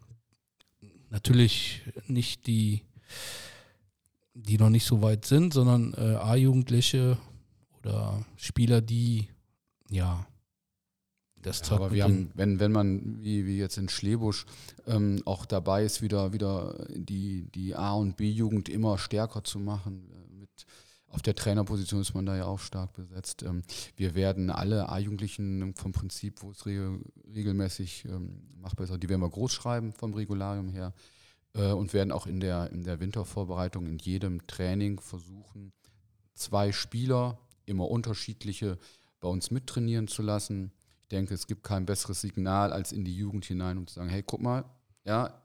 S2: natürlich nicht die, die noch nicht so weit sind, sondern äh, A-Jugendliche oder Spieler, die ja
S3: das ja, aber wir haben, wenn, wenn man, wie, wie jetzt in Schlebusch, ähm, auch dabei ist, wieder, wieder die, die A- und B-Jugend immer stärker zu machen, auf der Trainerposition ist man da ja auch stark besetzt. Ähm, wir werden alle A-Jugendlichen vom Prinzip, wo es regelmäßig ähm, machbar ist, die werden wir groß schreiben vom Regularium her äh, und werden auch in der, in der Wintervorbereitung in jedem Training versuchen, zwei Spieler, immer unterschiedliche, bei uns mittrainieren zu lassen. Ich denke, es gibt kein besseres Signal als in die Jugend hinein, um zu sagen, hey, guck mal, ja,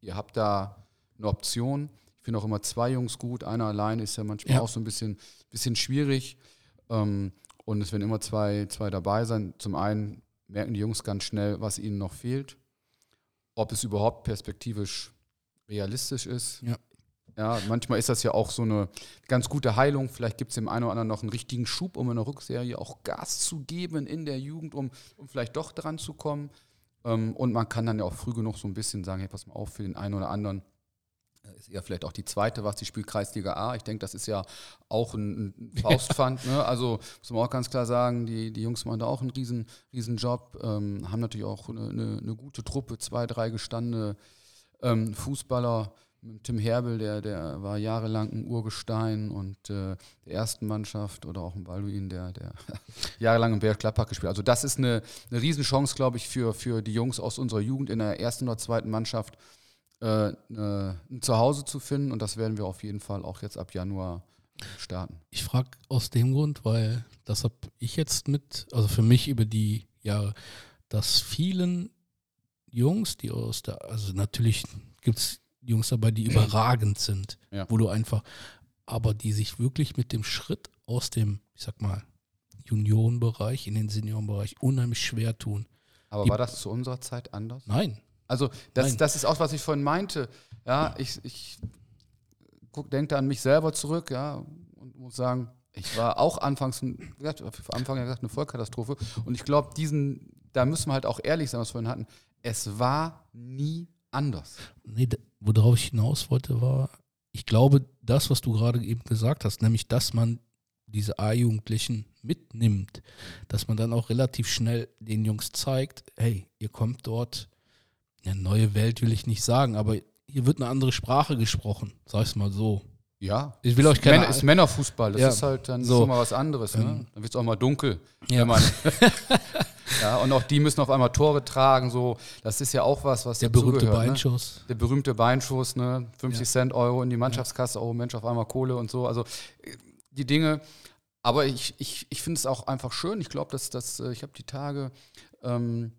S3: ihr habt da eine Option ich finde auch immer zwei Jungs gut. Einer allein ist ja manchmal ja. auch so ein bisschen, bisschen schwierig. Ähm, und es werden immer zwei, zwei dabei sein. Zum einen merken die Jungs ganz schnell, was ihnen noch fehlt. Ob es überhaupt perspektivisch realistisch ist. Ja. Ja, manchmal ist das ja auch so eine ganz gute Heilung. Vielleicht gibt es dem einen oder anderen noch einen richtigen Schub, um in der Rückserie auch Gas zu geben in der Jugend, um, um vielleicht doch dran zu kommen. Ähm, und man kann dann ja auch früh genug so ein bisschen sagen, hey, pass mal auf, für den einen oder anderen ist ja vielleicht auch die zweite, was die spielt Kreisliga A. Ich denke, das ist ja auch ein, Faustpfand. ne? Also muss man auch ganz klar sagen, die, die Jungs machen da auch einen riesen, riesen Job, ähm, haben natürlich auch eine, eine, eine, gute Truppe, zwei, drei gestandene ähm, Fußballer. Tim Herbel, der, der war jahrelang ein Urgestein und äh, der ersten Mannschaft oder auch ein Balduin, der, der jahrelang im Berg gespielt Also das ist eine, eine Riesenchance, glaube ich, für, für die Jungs aus unserer Jugend in der ersten oder zweiten Mannschaft äh, äh, ein Zuhause zu finden und das werden wir auf jeden Fall auch jetzt ab Januar starten.
S2: Ich frage aus dem Grund, weil das habe ich jetzt mit, also für mich über die Jahre, dass vielen Jungs, die aus der, also natürlich gibt es Jungs dabei, die überragend sind, ja. wo du einfach, aber die sich wirklich mit dem Schritt aus dem, ich sag mal, Juniorenbereich in den Seniorenbereich unheimlich schwer tun.
S3: Aber die, war das zu unserer Zeit anders?
S2: Nein.
S3: Also das, Nein. das ist auch, was ich vorhin meinte. Ja, ich, ich denke da an mich selber zurück, ja, und muss sagen, ich war auch anfangs, ein, Anfang ja gesagt, eine Vollkatastrophe. Und ich glaube, diesen, da müssen wir halt auch ehrlich sein, was wir vorhin hatten. Es war nie anders.
S2: Nee, worauf ich hinaus wollte, war, ich glaube, das, was du gerade eben gesagt hast, nämlich, dass man diese A-Jugendlichen mitnimmt, dass man dann auch relativ schnell den Jungs zeigt, hey, ihr kommt dort, eine neue Welt will ich nicht sagen, aber hier wird eine andere Sprache gesprochen, sag ich mal so.
S3: Ja.
S2: Ich will euch keine
S3: Männer, ist Männerfußball, das ja. ist halt dann so. mal was anderes. Ne? Ähm. Dann wird es auch mal dunkel. Ja. man ja, und auch die müssen auf einmal Tore tragen. So. Das ist ja auch was, was
S2: Der berühmte gehört, ne? Beinschuss.
S3: Ne? Der berühmte Beinschuss, ne? 50 ja. Cent Euro in die Mannschaftskasse, oh Mensch, auf einmal Kohle und so. Also die Dinge. Aber ich, ich, ich finde es auch einfach schön. Ich glaube, dass das, äh, ich habe die Tage, ähm,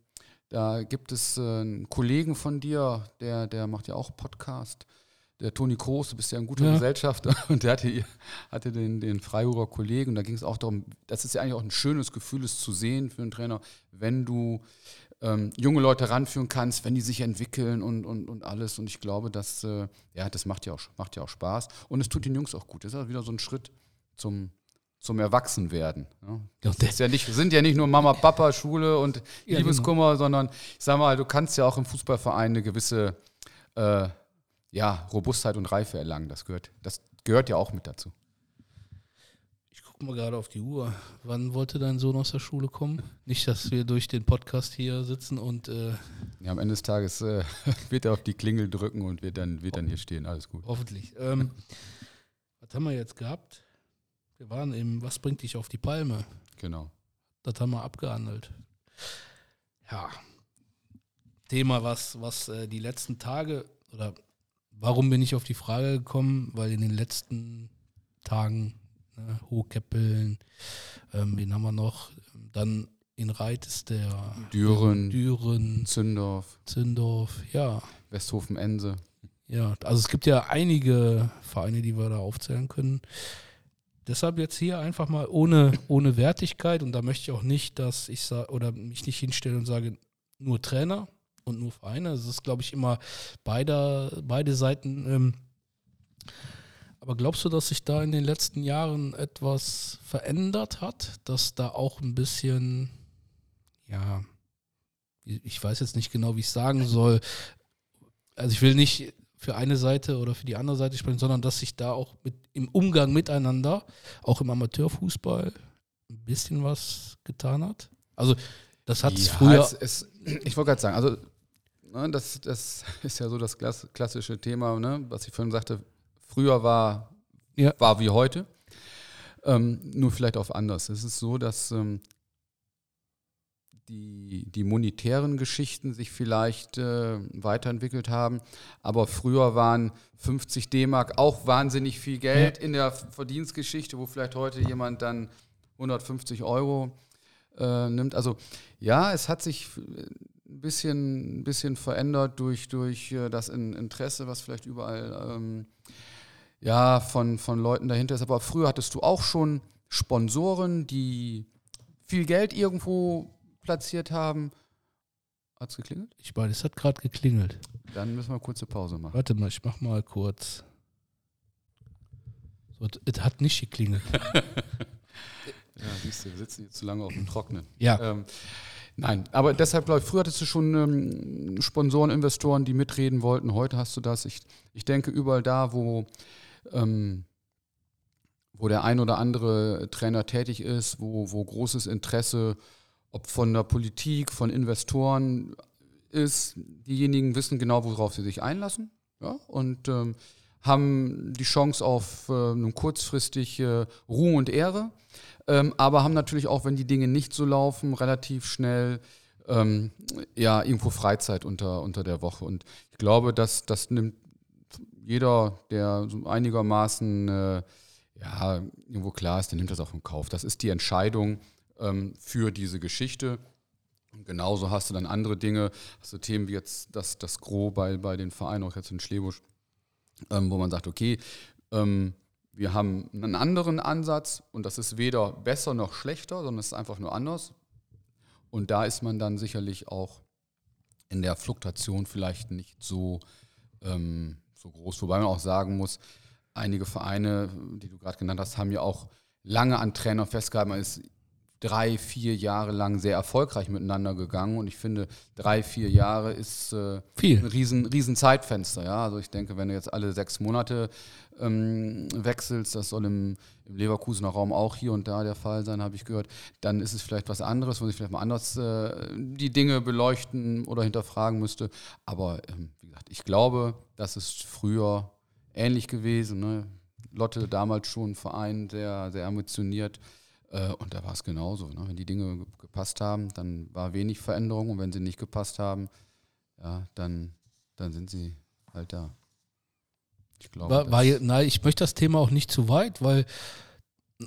S3: da gibt es äh, einen Kollegen von dir, der, der macht ja auch Podcast der Toni Kroos, du bist ja ein guter ja. Gesellschafter, und der hatte, hatte den, den Freiburger Kollegen, und da ging es auch darum, das ist ja eigentlich auch ein schönes Gefühl, es zu sehen für einen Trainer, wenn du ähm, junge Leute ranführen kannst, wenn die sich entwickeln und, und, und alles. Und ich glaube, dass, äh, ja, das macht ja, auch, macht ja auch Spaß. Und es tut den Jungs auch gut. Das ist halt wieder so ein Schritt zum, zum Erwachsenwerden. Ja. Das ja nicht, sind ja nicht nur Mama, Papa, Schule und ja, Liebeskummer, genau. sondern ich sag mal, du kannst ja auch im Fußballverein eine gewisse äh, ja, Robustheit und Reife erlangen. Das gehört, das gehört ja auch mit dazu.
S2: Ich gucke mal gerade auf die Uhr. Wann wollte dein Sohn aus der Schule kommen? Nicht, dass wir durch den Podcast hier sitzen und. Äh
S3: ja, am Ende des Tages äh, wird er auf die Klingel drücken und wird dann, wird dann hier stehen. Alles gut.
S2: Hoffentlich. Ähm, was haben wir jetzt gehabt? Wir waren im Was bringt dich auf die Palme?
S3: Genau.
S2: Das haben wir abgehandelt. Ja. Thema, was, was äh, die letzten Tage oder Warum bin ich auf die Frage gekommen? Weil in den letzten Tagen ne, Hochkeppeln, ähm, wen haben wir noch? Dann in Reit ist der
S3: Düren,
S2: Düren
S3: Zündorf,
S2: Zündorf, ja.
S3: Westhofen-Ense.
S2: Ja, also es gibt ja einige Vereine, die wir da aufzählen können. Deshalb jetzt hier einfach mal ohne, ohne Wertigkeit und da möchte ich auch nicht, dass ich sage oder mich nicht hinstelle und sage, nur Trainer, und nur Vereine. Also es ist, glaube ich, immer beider, beide Seiten. Ähm, aber glaubst du, dass sich da in den letzten Jahren etwas verändert hat, dass da auch ein bisschen, ja, ich weiß jetzt nicht genau, wie ich sagen soll. Also ich will nicht für eine Seite oder für die andere Seite sprechen, sondern dass sich da auch mit, im Umgang miteinander, auch im Amateurfußball, ein bisschen was getan hat. Also das hat es ja, früher. Es,
S3: es, ich wollte gerade sagen, also Ne, das, das ist ja so das klassische Thema, ne, was ich vorhin sagte. Früher war, ja. war wie heute, ähm, nur vielleicht auf anders. Es ist so, dass ähm, die, die monetären Geschichten sich vielleicht äh, weiterentwickelt haben, aber früher waren 50 D-Mark auch wahnsinnig viel Geld ja. in der Verdienstgeschichte, wo vielleicht heute jemand dann 150 Euro äh, nimmt. Also ja, es hat sich ein bisschen, ein bisschen verändert durch, durch äh, das Interesse, was vielleicht überall ähm, ja, von, von Leuten dahinter ist. Aber früher hattest du auch schon Sponsoren, die viel Geld irgendwo platziert haben. Hat es geklingelt?
S2: Ich meine, es hat gerade geklingelt.
S3: Dann müssen wir eine Pause machen.
S2: Warte mal, ich mach mal kurz. So, es hat nicht geklingelt.
S3: ja, siehst du, wir sitzen jetzt zu lange auf dem Trocknen.
S2: Ja. Ähm,
S3: Nein, aber deshalb glaube ich, früher hattest du schon ähm, Sponsoren, Investoren, die mitreden wollten. Heute hast du das. Ich, ich denke, überall da, wo, ähm, wo der ein oder andere Trainer tätig ist, wo, wo großes Interesse, ob von der Politik, von Investoren ist, diejenigen wissen genau, worauf sie sich einlassen. ja, und ähm, haben die Chance auf äh, kurzfristig äh, Ruhe und Ehre, ähm, aber haben natürlich auch, wenn die Dinge nicht so laufen, relativ schnell ähm, ja, irgendwo Freizeit unter, unter der Woche. Und ich glaube, dass das nimmt jeder, der so einigermaßen äh, ja, irgendwo klar ist, der nimmt das auch in Kauf. Das ist die Entscheidung ähm, für diese Geschichte. Und genauso hast du dann andere Dinge, hast du Themen wie jetzt das, das Gros bei, bei den Vereinen, auch jetzt in Schlebusch, ähm, wo man sagt, okay, ähm, wir haben einen anderen Ansatz und das ist weder besser noch schlechter, sondern es ist einfach nur anders. Und da ist man dann sicherlich auch in der Fluktuation vielleicht nicht so, ähm, so groß. Wobei man auch sagen muss, einige Vereine, die du gerade genannt hast, haben ja auch lange an Trainer festgehalten. Man ist drei, vier Jahre lang sehr erfolgreich miteinander gegangen und ich finde, drei, vier Jahre ist äh, Viel. ein riesen, riesen Zeitfenster. Ja? Also ich denke, wenn du jetzt alle sechs Monate ähm, wechselst, das soll im, im, Leverkusener Raum auch hier und da der Fall sein, habe ich gehört, dann ist es vielleicht was anderes, wo sich vielleicht mal anders äh, die Dinge beleuchten oder hinterfragen müsste. Aber ähm, wie gesagt, ich glaube, das ist früher ähnlich gewesen. Ne? Lotte damals schon ein Verein, sehr, sehr ambitioniert. Äh, und da war es genauso. Ne? Wenn die Dinge gepasst haben, dann war wenig Veränderung. Und wenn sie nicht gepasst haben, ja, dann, dann sind sie halt da.
S2: Ich glaube. War, war, nein, ich möchte das Thema auch nicht zu weit, weil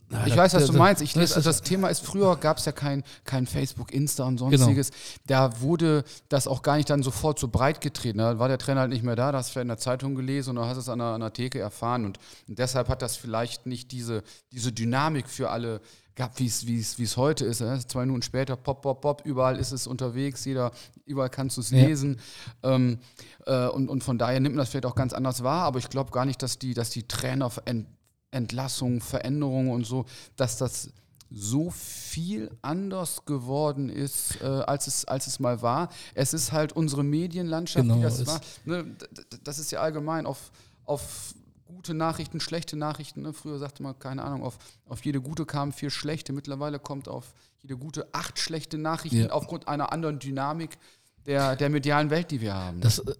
S3: na, ich weiß, was du meinst. Ich also das Thema ist, früher gab es ja kein, kein Facebook, Insta und genau. sonstiges. Genau. Da wurde das auch gar nicht dann sofort so breit getreten. Da war der Trainer halt nicht mehr da, da hast du vielleicht in der Zeitung gelesen und dann hast du es an der, an der Theke erfahren. Und, und, deshalb hat das vielleicht nicht diese, diese Dynamik für alle gehabt, wie es heute ist. Ne? Zwei Minuten später, pop, pop, pop, überall ist es unterwegs, jeder, überall kannst du es ja. lesen. Ähm, äh, und, und von daher nimmt man das vielleicht auch ganz anders wahr, aber ich glaube gar nicht, dass die, dass die Trainer ent, Entlassungen, Veränderungen und so, dass das so viel anders geworden ist, äh, als, es, als es mal war. Es ist halt unsere Medienlandschaft, genau, wie das war. Ne, das ist ja allgemein auf, auf gute Nachrichten, schlechte Nachrichten. Ne? Früher sagte man, keine Ahnung, auf, auf jede gute kamen vier schlechte. Mittlerweile kommt auf jede gute acht schlechte Nachrichten ja. aufgrund einer anderen Dynamik der, der medialen Welt, die wir haben.
S2: Das, äh,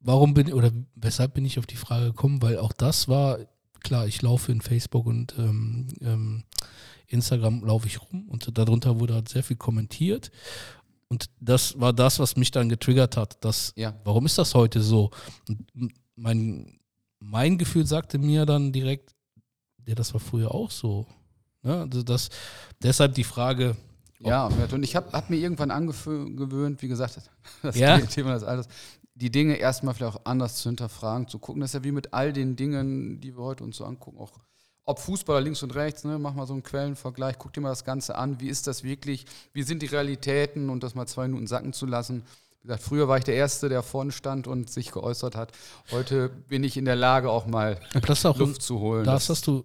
S2: warum bin oder weshalb bin ich auf die Frage gekommen? Weil auch das war, klar, ich laufe in Facebook und ähm, ähm, Instagram laufe ich rum und darunter wurde halt sehr viel kommentiert. Und das war das, was mich dann getriggert hat. Dass, ja. Warum ist das heute so? Und mein, mein Gefühl sagte mir dann direkt, ja, das war früher auch so. Ne? Also das, deshalb die Frage.
S3: Ja, und ich habe hab mir irgendwann angewöhnt, wie gesagt, das ja? Thema des Alters, die Dinge erstmal vielleicht auch anders zu hinterfragen, zu gucken. Das ist ja wie mit all den Dingen, die wir heute uns so angucken, auch ob Fußballer links und rechts, ne, mach mal so einen Quellenvergleich, guck dir mal das Ganze an, wie ist das wirklich, wie sind die Realitäten und das mal zwei Minuten sacken zu lassen. Wie gesagt, früher war ich der Erste, der vorne stand und sich geäußert hat. Heute bin ich in der Lage, auch mal auch Luft zu holen.
S2: Das hast du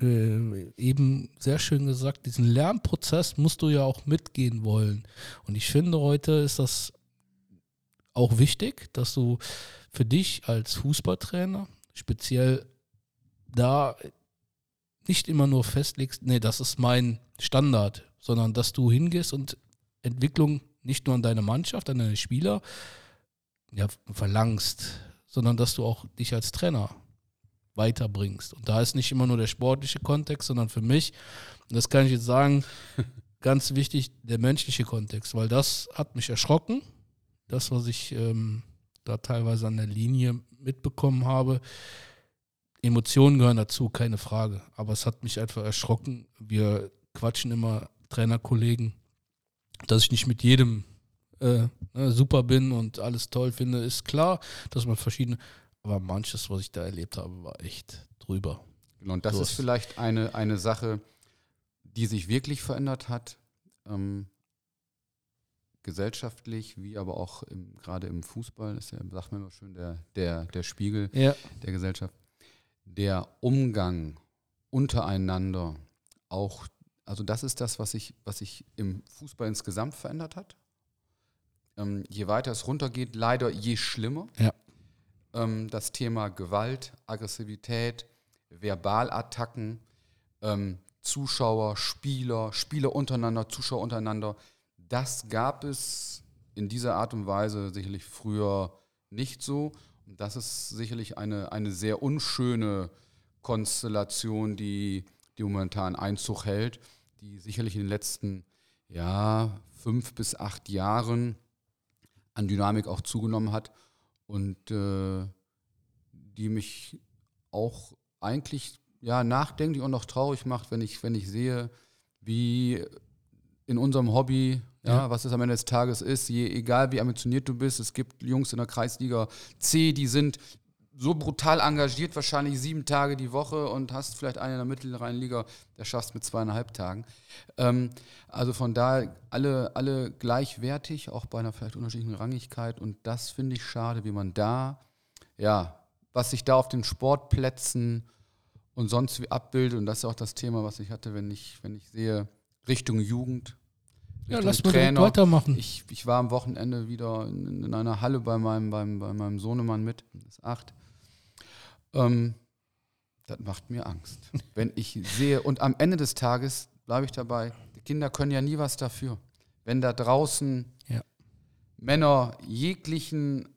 S2: äh, eben sehr schön gesagt, diesen Lernprozess musst du ja auch mitgehen wollen. Und ich finde, heute ist das auch wichtig, dass du für dich als Fußballtrainer speziell da nicht immer nur festlegst, nee, das ist mein Standard, sondern dass du hingehst und Entwicklung nicht nur an deine Mannschaft, an deine Spieler ja, verlangst, sondern dass du auch dich als Trainer weiterbringst. Und da ist nicht immer nur der sportliche Kontext, sondern für mich, und das kann ich jetzt sagen, ganz wichtig, der menschliche Kontext, weil das hat mich erschrocken das, was ich ähm, da teilweise an der Linie mitbekommen habe. Emotionen gehören dazu, keine Frage. Aber es hat mich einfach erschrocken. Wir quatschen immer Trainerkollegen, dass ich nicht mit jedem äh, ne, super bin und alles toll finde, ist klar, dass man verschiedene, aber manches, was ich da erlebt habe, war echt drüber.
S3: Genau, und das so ist vielleicht eine, eine Sache, die sich wirklich verändert hat. Ähm, gesellschaftlich, wie aber auch im, gerade im Fußball, ist ja, sagt man immer schön, der, der, der Spiegel ja. der Gesellschaft. Der Umgang untereinander, auch, also das ist das, was sich was ich im Fußball insgesamt verändert hat. Ähm, je weiter es runtergeht, leider je schlimmer. Ja. Ähm, das Thema Gewalt, Aggressivität, Verbalattacken, ähm, Zuschauer, Spieler, Spieler untereinander, Zuschauer untereinander, das gab es in dieser Art und Weise sicherlich früher nicht so. Und das ist sicherlich eine, eine sehr unschöne Konstellation, die, die momentan Einzug hält, die sicherlich in den letzten ja, fünf bis acht Jahren an Dynamik auch zugenommen hat und äh, die mich auch eigentlich ja, nachdenklich und noch traurig macht, wenn ich, wenn ich sehe, wie in unserem Hobby, ja, ja, was es am Ende des Tages ist, je, egal wie ambitioniert du bist, es gibt Jungs in der Kreisliga C, die sind so brutal engagiert, wahrscheinlich sieben Tage die Woche und hast vielleicht einen in der mittleren Liga, der schaffst mit zweieinhalb Tagen. Ähm, also von daher alle, alle gleichwertig, auch bei einer vielleicht unterschiedlichen Rangigkeit. Und das finde ich schade, wie man da, ja, was sich da auf den Sportplätzen und sonst wie abbildet. Und das ist auch das Thema, was ich hatte, wenn ich, wenn ich sehe, Richtung Jugend.
S2: Ja, lass mal weitermachen.
S3: Ich, ich war am Wochenende wieder in, in einer Halle bei meinem, beim, bei meinem Sohnemann mit, das ist acht. Ähm, das macht mir Angst. Wenn ich sehe, und am Ende des Tages bleibe ich dabei, die Kinder können ja nie was dafür. Wenn da draußen ja. Männer jeglichen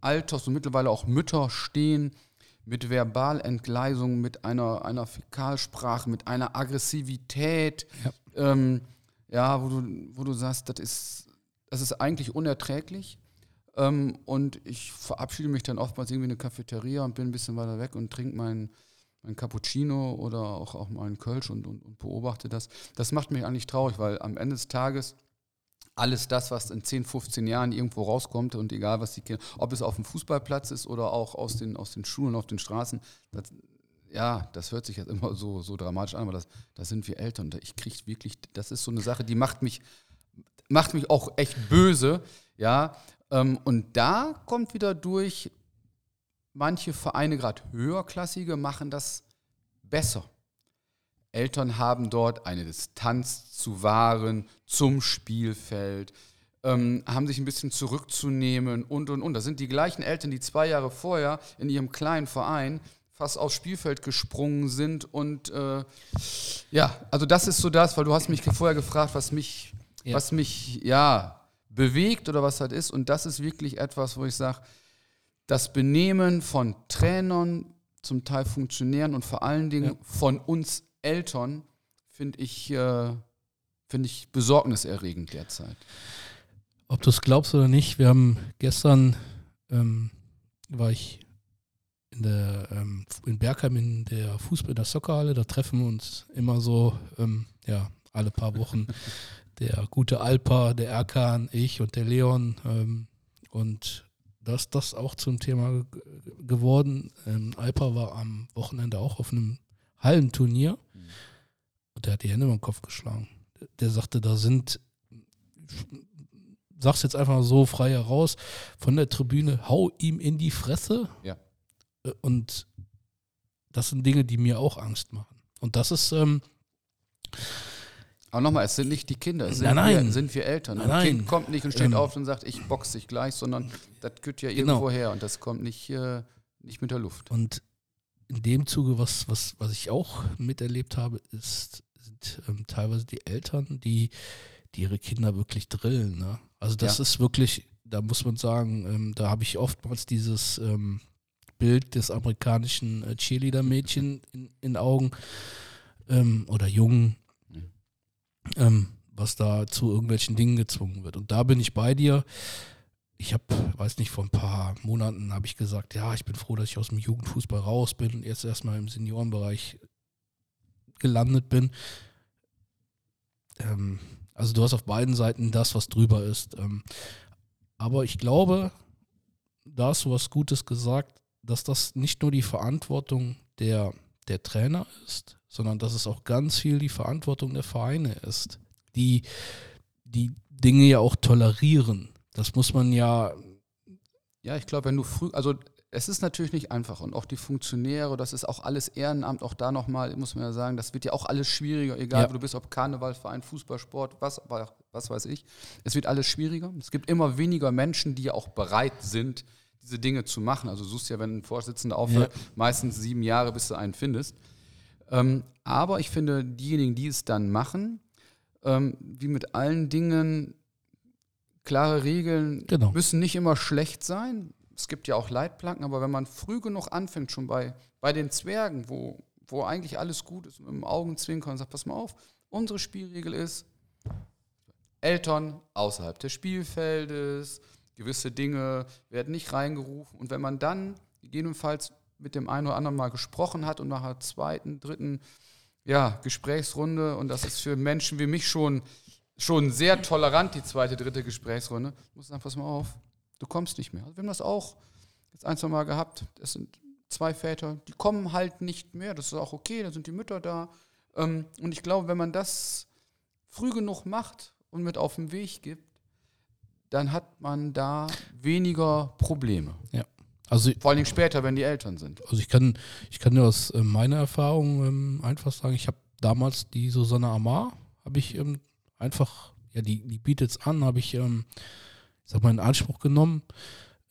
S3: Alters und mittlerweile auch Mütter stehen, mit Verbalentgleisung, mit einer, einer Fäkalsprache, mit einer Aggressivität, ja, ähm, ja wo, du, wo du sagst, das ist, das ist eigentlich unerträglich. Ähm, und ich verabschiede mich dann oftmals irgendwie in eine Cafeteria und bin ein bisschen weiter weg und trinke meinen mein Cappuccino oder auch, auch mal Kölsch und, und, und beobachte das. Das macht mich eigentlich traurig, weil am Ende des Tages alles das, was in 10, 15 Jahren irgendwo rauskommt und egal was die Kinder, ob es auf dem Fußballplatz ist oder auch aus den, aus den Schulen, auf den Straßen, das, ja, das hört sich jetzt immer so, so dramatisch an, aber das, das sind wir Eltern. Ich kriege wirklich, das ist so eine Sache, die macht mich, macht mich auch echt böse, ja, ähm, und da kommt wieder durch, manche Vereine, gerade höherklassige, machen das besser. Eltern haben dort eine Distanz zu wahren zum Spielfeld, ähm, haben sich ein bisschen zurückzunehmen und, und, und. Das sind die gleichen Eltern, die zwei Jahre vorher in ihrem kleinen Verein fast aufs Spielfeld gesprungen sind. Und äh, ja, also das ist so das, weil du hast mich vorher gefragt, was mich, ja. was mich, ja, bewegt oder was das ist. Und das ist wirklich etwas, wo ich sage, das Benehmen von Trainern, zum Teil Funktionären und vor allen Dingen ja. von uns Eltern, finde ich, äh, find ich besorgniserregend derzeit.
S2: Ob du es glaubst oder nicht, wir haben gestern, ähm, war ich in der ähm, in Bergheim in der Fußball, in der Soccerhalle, da treffen wir uns immer so, ähm, ja, alle paar Wochen der gute Alpa, der Erkan, ich und der Leon. Ähm, und das das auch zum Thema geworden. Ähm, Alpa war am Wochenende auch auf einem Hallenturnier und der hat die Hände über den Kopf geschlagen. Der sagte, da sind, sag's jetzt einfach so frei heraus, von der Tribüne, hau ihm in die Fresse.
S3: Ja.
S2: Äh, und das sind Dinge, die mir auch Angst machen. Und das ist, ähm,
S3: aber nochmal, es sind nicht die Kinder, es sind,
S2: nein, nein.
S3: Wir, sind wir Eltern.
S2: Nein, ein
S3: Kind kommt nicht und steht ähm, auf und sagt, ich box dich gleich, sondern das gehört ja genau. irgendwo her und das kommt nicht, äh, nicht mit der Luft.
S2: Und in dem Zuge, was, was, was ich auch miterlebt habe, ist, sind ähm, teilweise die Eltern, die, die ihre Kinder wirklich drillen. Ne? Also das ja. ist wirklich, da muss man sagen, ähm, da habe ich oftmals dieses ähm, Bild des amerikanischen äh, Cheerleader-Mädchen in, in Augen ähm, oder Jungen, ähm, was da zu irgendwelchen Dingen gezwungen wird. Und da bin ich bei dir. Ich habe, weiß nicht, vor ein paar Monaten habe ich gesagt, ja, ich bin froh, dass ich aus dem Jugendfußball raus bin und jetzt erstmal im Seniorenbereich gelandet bin. Ähm, also du hast auf beiden Seiten das, was drüber ist. Ähm, aber ich glaube, da hast du was Gutes gesagt, dass das nicht nur die Verantwortung der, der Trainer ist, sondern dass es auch ganz viel die Verantwortung der Vereine ist, die die Dinge ja auch tolerieren. Das muss man ja.
S3: Ja, ich glaube, wenn du früh, also es ist natürlich nicht einfach und auch die Funktionäre, das ist auch alles Ehrenamt, auch da nochmal, muss man ja sagen, das wird ja auch alles schwieriger, egal ja. wo du bist, ob Karnevalverein, Fußballsport, was, was weiß ich. Es wird alles schwieriger. Es gibt immer weniger Menschen, die ja auch bereit sind, diese Dinge zu machen. Also du suchst ja, wenn ein Vorsitzender aufhört, ja. meistens sieben Jahre, bis du einen findest. Ähm, aber ich finde, diejenigen, die es dann machen, ähm, wie mit allen Dingen, klare Regeln
S2: genau.
S3: müssen nicht immer schlecht sein. es gibt ja auch Leitplanken, aber wenn man früh genug anfängt, schon bei, bei den Zwergen, wo, wo eigentlich alles gut ist, mit dem Augenzwinkern und sagt, pass mal auf, unsere Spielregel ist, Eltern außerhalb des Spielfeldes, gewisse Dinge werden nicht reingerufen. Und wenn man dann gegebenenfalls mit dem einen oder anderen mal gesprochen hat und nach einer zweiten, dritten ja, Gesprächsrunde, und das ist für Menschen wie mich schon, schon sehr tolerant, die zweite, dritte Gesprächsrunde, muss sagen, pass mal auf, du kommst nicht mehr. Also wir haben das auch jetzt ein, zwei Mal gehabt. Es sind zwei Väter, die kommen halt nicht mehr. Das ist auch okay, da sind die Mütter da. Ähm, und ich glaube, wenn man das früh genug macht und mit auf den Weg gibt, dann hat man da weniger Probleme.
S2: Ja.
S3: Also, Vor allem später, wenn die Eltern sind.
S2: Also ich kann, ich kann dir aus äh, meiner Erfahrung ähm, einfach sagen, ich habe damals die Susanne Amar, habe ich ähm, einfach, ja, die, die bietet es an, habe ich, ähm, ich sag mal, in Anspruch genommen.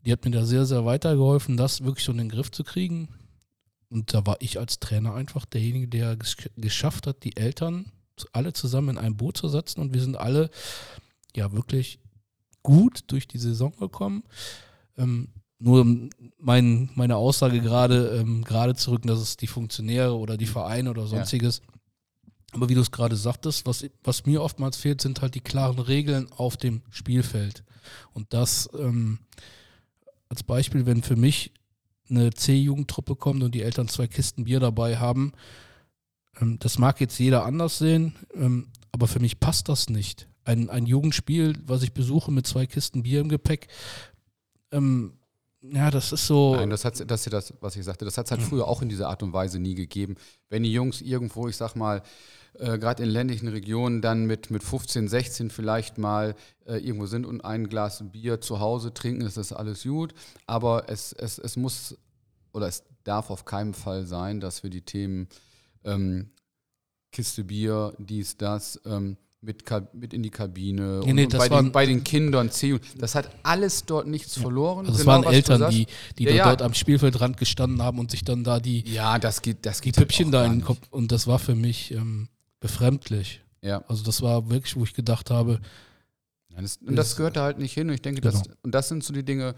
S2: Die hat mir da sehr, sehr weitergeholfen, das wirklich so in den Griff zu kriegen. Und da war ich als Trainer einfach derjenige, der es geschafft hat, die Eltern alle zusammen in ein Boot zu setzen und wir sind alle ja wirklich gut durch die Saison gekommen. Ähm, nur mein, meine Aussage gerade ähm, gerade zurück, dass es die Funktionäre oder die Vereine oder sonstiges. Ja. Aber wie du es gerade sagtest, was, was mir oftmals fehlt, sind halt die klaren Regeln auf dem Spielfeld. Und das ähm, als Beispiel, wenn für mich eine C-Jugendtruppe kommt und die Eltern zwei Kisten Bier dabei haben, ähm, das mag jetzt jeder anders sehen, ähm, aber für mich passt das nicht. Ein, ein Jugendspiel, was ich besuche mit zwei Kisten Bier im Gepäck, ähm, ja, das ist so.
S3: Nein, das hat das, das, was ich sagte, das hat es halt mhm. früher auch in dieser Art und Weise nie gegeben. Wenn die Jungs irgendwo, ich sag mal, äh, gerade in ländlichen Regionen dann mit, mit 15, 16 vielleicht mal äh, irgendwo sind und ein Glas Bier zu Hause trinken, ist das alles gut. Aber es, es, es muss oder es darf auf keinen Fall sein, dass wir die Themen ähm, Kiste Bier, dies, das, ähm, mit, mit in die Kabine
S2: nee, nee,
S3: und bei, den, bei den Kindern C. Das hat alles dort nichts verloren.
S2: Also genau, es waren Eltern, die, die ja, ja. dort am Spielfeldrand gestanden haben und sich dann da die,
S3: ja, das geht, das geht
S2: die Püppchen da in den Kopf. Und das war für mich ähm, befremdlich.
S3: Ja.
S2: Also das war wirklich, wo ich gedacht habe.
S3: Ja, das, und das gehört da halt nicht hin. Und ich denke, genau. das, und das sind so die Dinge,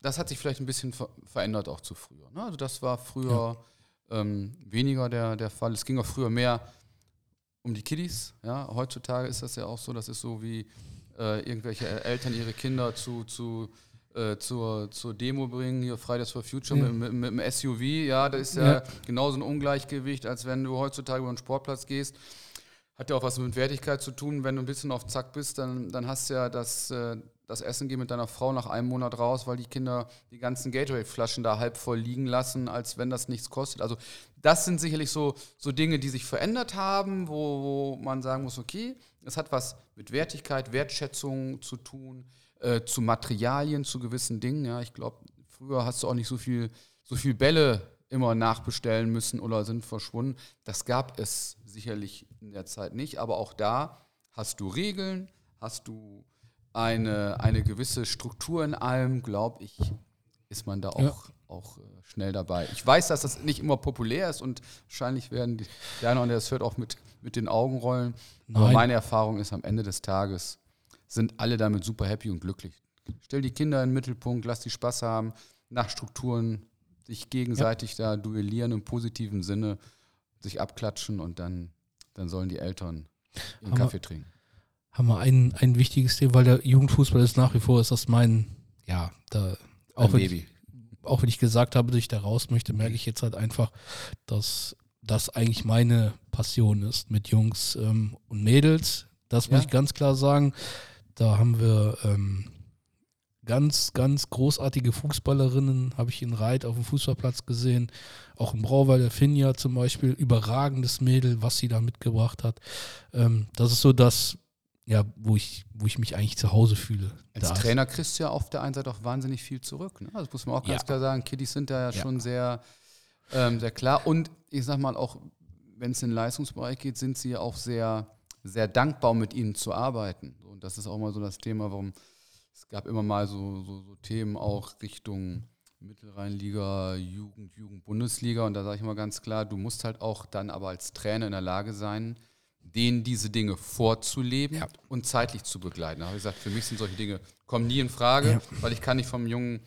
S3: das hat sich vielleicht ein bisschen ver verändert auch zu früher. Ne? Also das war früher ähm, weniger der, der Fall. Es ging auch früher mehr um die Kiddies. Ja? Heutzutage ist das ja auch so, das ist so wie äh, irgendwelche Eltern ihre Kinder zu, zu äh, zur, zur Demo bringen, hier Fridays for Future ja. mit, mit, mit, dem SUV, ja, das ist ja, ja genauso ein Ungleichgewicht, als wenn du heutzutage über einen Sportplatz gehst. Hat ja auch was mit Wertigkeit zu tun. Wenn du ein bisschen auf Zack bist, dann, dann hast du ja das, äh, das Essen gehen mit deiner Frau nach einem Monat raus, weil die Kinder die ganzen Gatorade-Flaschen da halb voll liegen lassen, als wenn das nichts kostet. Also das sind sicherlich so, so Dinge, die sich verändert haben, wo, wo man sagen muss, okay, es hat was mit Wertigkeit, Wertschätzung zu tun äh, zu Materialien, zu gewissen Dingen. Ja, ich glaube, früher hast du auch nicht so viel, so viel Bälle immer nachbestellen müssen oder sind verschwunden. Das gab es sicherlich in der Zeit nicht, aber auch da hast du Regeln, hast du eine, eine gewisse Struktur in allem, glaube ich, ist man da auch, ja. auch äh, schnell dabei. Ich weiß, dass das nicht immer populär ist und wahrscheinlich werden die, der eine oder andere das hört auch mit, mit den Augen rollen. Nein. Aber meine Erfahrung ist am Ende des Tages, sind alle damit super happy und glücklich. Stell die Kinder in den Mittelpunkt, lass die Spaß haben, nach Strukturen sich gegenseitig ja. da duellieren im positiven Sinne, sich abklatschen und dann, dann sollen die Eltern einen Kaffee trinken.
S2: Haben wir ein, ein wichtiges Thema, weil der Jugendfußball ist nach wie vor, ist das mein, ja, da, auch, wenn ich, auch wenn ich gesagt habe, dass ich da raus möchte, merke ich jetzt halt einfach, dass das eigentlich meine Passion ist mit Jungs ähm, und Mädels. Das muss ja. ich ganz klar sagen. Da haben wir ähm, ganz, ganz großartige Fußballerinnen, habe ich in Reit auf dem Fußballplatz gesehen. Auch im Brauweiler Finja zum Beispiel, überragendes Mädel, was sie da mitgebracht hat. Ähm, das ist so das, ja, wo ich, wo ich mich eigentlich zu Hause fühle.
S3: Als da Trainer kriegst du ja auf der einen Seite auch wahnsinnig viel zurück. Ne? Das muss man auch ganz ja. klar sagen. Kiddies sind da ja, ja. schon sehr, ähm, sehr klar. Und ich sag mal auch, wenn es in den Leistungsbereich geht, sind sie ja auch sehr, sehr dankbar, mit ihnen zu arbeiten das ist auch mal so das Thema, warum es gab immer mal so, so, so Themen auch Richtung Mittelrheinliga, Jugend, Jugend, Bundesliga. Und da sage ich mal ganz klar, du musst halt auch dann aber als Trainer in der Lage sein, denen diese Dinge vorzuleben ja. und zeitlich zu begleiten. Da habe ich gesagt, für mich sind solche Dinge, kommen nie in Frage, ja. weil ich kann nicht vom jungen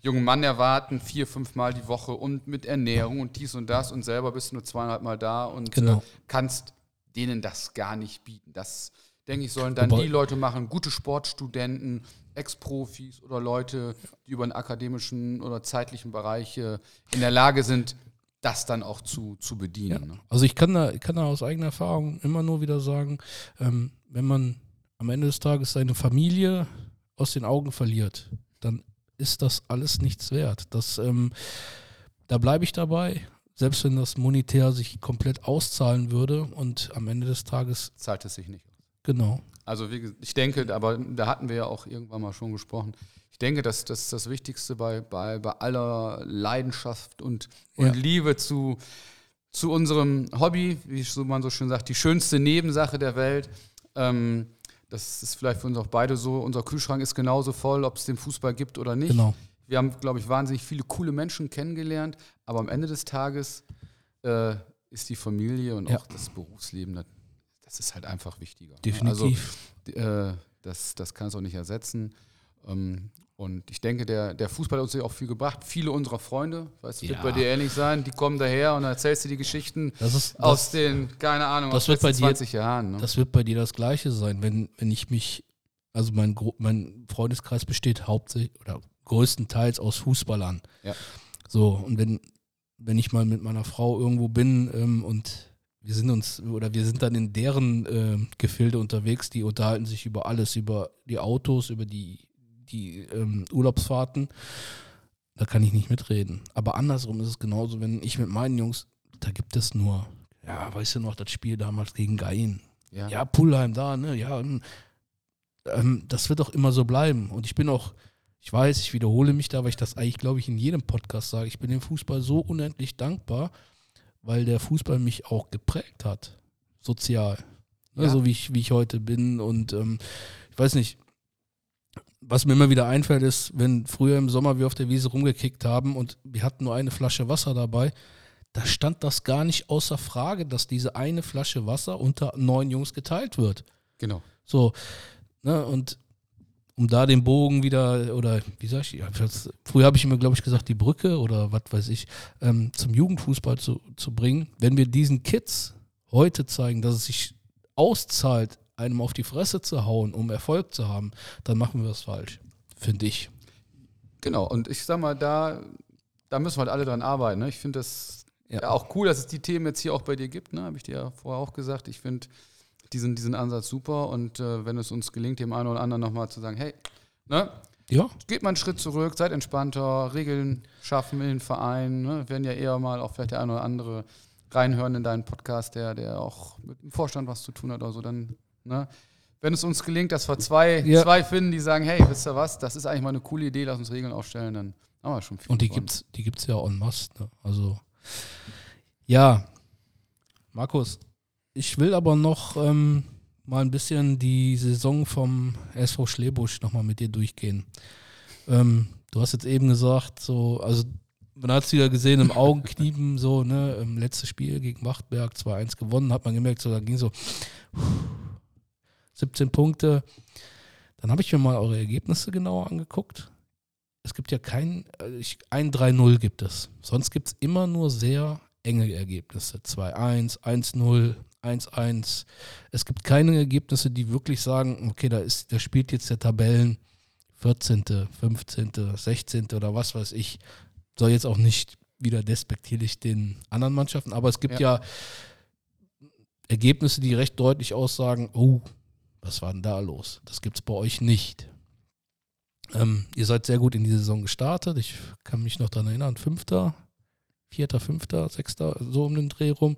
S3: jungen Mann erwarten, vier, fünf Mal die Woche und mit Ernährung und dies und das und selber bist du nur zweieinhalb Mal da und genau. äh, kannst denen das gar nicht bieten. Das, denke ich, sollen dann Aber die Leute machen, gute Sportstudenten, Ex-Profis oder Leute, die über einen akademischen oder zeitlichen Bereich äh, in der Lage sind, das dann auch zu, zu bedienen.
S2: Ne? Also ich kann da, ich kann da aus eigener Erfahrung immer nur wieder sagen, ähm, wenn man am Ende des Tages seine Familie aus den Augen verliert, dann ist das alles nichts wert. Das, ähm, da bleibe ich dabei, selbst wenn das monetär sich komplett auszahlen würde und am Ende des Tages.
S3: Zahlt es sich nicht aus.
S2: Genau.
S3: Also wie, ich denke, aber da hatten wir ja auch irgendwann mal schon gesprochen. Ich denke, dass das das Wichtigste bei, bei, bei aller Leidenschaft und, und ja. Liebe zu, zu unserem Hobby, wie man so schön sagt, die schönste Nebensache der Welt. Ähm, das ist vielleicht für uns auch beide so. Unser Kühlschrank ist genauso voll, ob es den Fußball gibt oder nicht. Genau. Wir haben, glaube ich, wahnsinnig viele coole Menschen kennengelernt, aber am Ende des Tages äh, ist die Familie und ja. auch das Berufsleben, das ist halt einfach wichtiger.
S2: Ne? Definitiv.
S3: Also, äh, das, das kann es auch nicht ersetzen. Ähm, und ich denke, der, der Fußball hat uns ja auch viel gebracht. Viele unserer Freunde, weißt du, ja. wird bei dir ähnlich sein, die kommen daher und dann erzählst du die Geschichten ist, das, aus den, keine Ahnung,
S2: das aus wird bei 20 dir, Jahren. Ne? Das wird bei dir das Gleiche sein, wenn, wenn ich mich, also mein, mein Freundeskreis besteht hauptsächlich oder größtenteils aus Fußballern. Ja. So, und wenn, wenn ich mal mit meiner Frau irgendwo bin ähm, und wir sind uns oder wir sind dann in deren äh, Gefilde unterwegs, die unterhalten sich über alles, über die Autos, über die die ähm, Urlaubsfahrten, da kann ich nicht mitreden. Aber andersrum ist es genauso, wenn ich mit meinen Jungs, da gibt es nur, ja, weißt du noch, das Spiel damals gegen Gain. Ja, ja Pullheim da, ne, ja, ähm, das wird auch immer so bleiben. Und ich bin auch, ich weiß, ich wiederhole mich da, weil ich das eigentlich, glaube ich, in jedem Podcast sage. Ich bin dem Fußball so unendlich dankbar, weil der Fußball mich auch geprägt hat, sozial. Ne, ja. So wie ich, wie ich heute bin. Und ähm, ich weiß nicht, was mir immer wieder einfällt, ist, wenn früher im Sommer wir auf der Wiese rumgekickt haben und wir hatten nur eine Flasche Wasser dabei, da stand das gar nicht außer Frage, dass diese eine Flasche Wasser unter neun Jungs geteilt wird.
S3: Genau.
S2: So, ne, und um da den Bogen wieder, oder wie sag ich, früher habe ich immer, glaube ich, gesagt, die Brücke oder was weiß ich, ähm, zum Jugendfußball zu, zu bringen. Wenn wir diesen Kids heute zeigen, dass es sich auszahlt, einem auf die Fresse zu hauen, um Erfolg zu haben, dann machen wir es falsch, finde ich.
S3: Genau, und ich sag mal, da, da müssen wir halt alle dran arbeiten. Ne? Ich finde das ja. ja. auch cool, dass es die Themen jetzt hier auch bei dir gibt, ne? habe ich dir ja vorher auch gesagt. Ich finde diesen, diesen Ansatz super und äh, wenn es uns gelingt, dem einen oder anderen nochmal zu sagen, hey, ne? Ja. Geht mal einen Schritt zurück, seid entspannter, Regeln schaffen in den Verein. Ne? Werden ja eher mal auch vielleicht der eine oder andere reinhören in deinen Podcast, der, der auch mit dem Vorstand was zu tun hat oder so, dann Ne? Wenn es uns gelingt, dass wir zwei, ja. zwei finden, die sagen, hey, wisst ihr was, das ist eigentlich mal eine coole Idee, lass uns Regeln aufstellen, dann haben wir schon viel.
S2: Und die gibt es die gibt's ja en masse. Ne? Also, ja, Markus, ich will aber noch ähm, mal ein bisschen die Saison vom SV Schlebusch nochmal mit dir durchgehen. Ähm, du hast jetzt eben gesagt, so, also man hat es wieder gesehen im Augenkniepen, so, ne, im letztes Spiel gegen Wachtberg 2-1 gewonnen, hat man gemerkt, so, da ging so, 17 Punkte. Dann habe ich mir mal eure Ergebnisse genauer angeguckt. Es gibt ja kein, äh, ein 3-0 gibt es. Sonst gibt es immer nur sehr enge Ergebnisse. 2-1, 1-0, 1-1. Es gibt keine Ergebnisse, die wirklich sagen, okay, da ist, da spielt jetzt der Tabellen 14., 15., 16. oder was weiß ich. Soll jetzt auch nicht wieder despektierlich den anderen Mannschaften, aber es gibt ja, ja Ergebnisse, die recht deutlich aussagen, oh, was war denn da los? Das gibt es bei euch nicht. Ähm, ihr seid sehr gut in die Saison gestartet. Ich kann mich noch daran erinnern, Fünfter, Vierter, Fünfter, Sechster, so um den Dreh rum.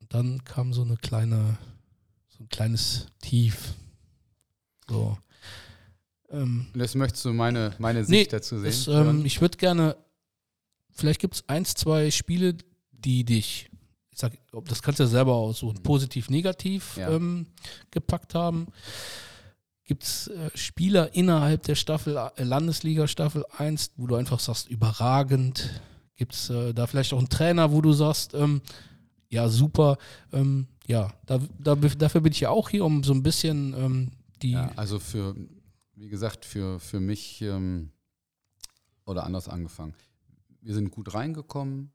S2: Und dann kam so eine kleine, so ein kleines Tief. So.
S3: Ähm, das möchtest du meine, meine Sicht nee, dazu sehen?
S2: Es, ähm, ich würde gerne, vielleicht gibt es eins, zwei Spiele, die dich ich sag, das kannst du ja selber aussuchen, positiv, negativ ja. ähm, gepackt haben. Gibt es äh, Spieler innerhalb der Staffel, äh, Landesliga Staffel 1, wo du einfach sagst, überragend? Gibt es äh, da vielleicht auch einen Trainer, wo du sagst, ähm, ja, super, ähm, ja, da, da, dafür bin ich ja auch hier, um so ein bisschen ähm, die. Ja,
S3: also für, wie gesagt, für, für mich ähm, oder anders angefangen. Wir sind gut reingekommen.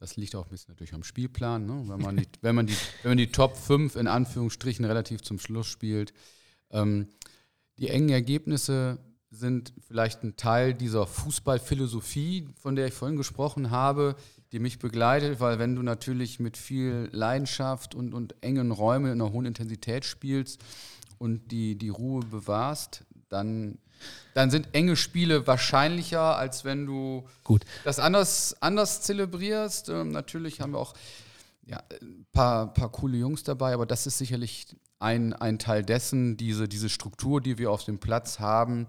S3: Das liegt auch ein bisschen natürlich am Spielplan. Ne? Wenn, man die, wenn, man die, wenn man die Top 5 in Anführungsstrichen relativ zum Schluss spielt. Ähm, die engen Ergebnisse sind vielleicht ein Teil dieser Fußballphilosophie, von der ich vorhin gesprochen habe, die mich begleitet, weil wenn du natürlich mit viel Leidenschaft und, und engen Räumen in einer hohen Intensität spielst und die, die Ruhe bewahrst, dann, dann sind enge Spiele wahrscheinlicher, als wenn du
S2: Gut.
S3: das anders, anders zelebrierst. Ähm, natürlich haben wir auch ja, ein paar, paar coole Jungs dabei, aber das ist sicherlich ein, ein Teil dessen, diese, diese Struktur, die wir auf dem Platz haben,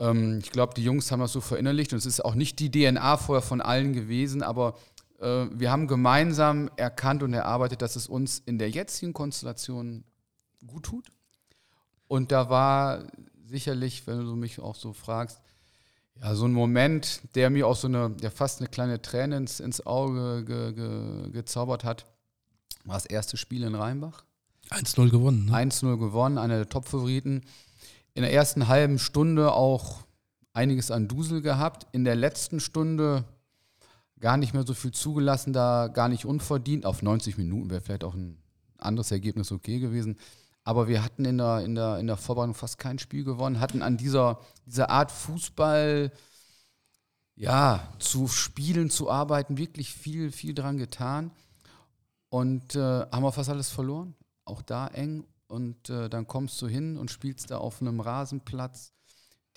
S3: ähm, ich glaube, die Jungs haben das so verinnerlicht und es ist auch nicht die DNA vorher von allen gewesen, aber äh, wir haben gemeinsam erkannt und erarbeitet, dass es uns in der jetzigen Konstellation gut tut. Und da war sicherlich, wenn du mich auch so fragst, ja, so ein Moment, der mir auch so eine, ja, fast eine kleine Träne ins, ins Auge ge, ge, gezaubert hat, war das erste Spiel in Rheinbach.
S2: 1-0 gewonnen. Ne?
S3: 1-0 gewonnen, einer der Top-Favoriten in der ersten halben Stunde auch einiges an Dusel gehabt. In der letzten Stunde gar nicht mehr so viel zugelassen, da gar nicht unverdient. Auf 90 Minuten wäre vielleicht auch ein anderes Ergebnis okay gewesen. Aber wir hatten in der, in der, in der Vorbereitung fast kein Spiel gewonnen, hatten an dieser, dieser Art Fußball ja, zu spielen, zu arbeiten, wirklich viel, viel dran getan. Und äh, haben wir fast alles verloren. Auch da eng und äh, dann kommst du hin und spielst da auf einem Rasenplatz.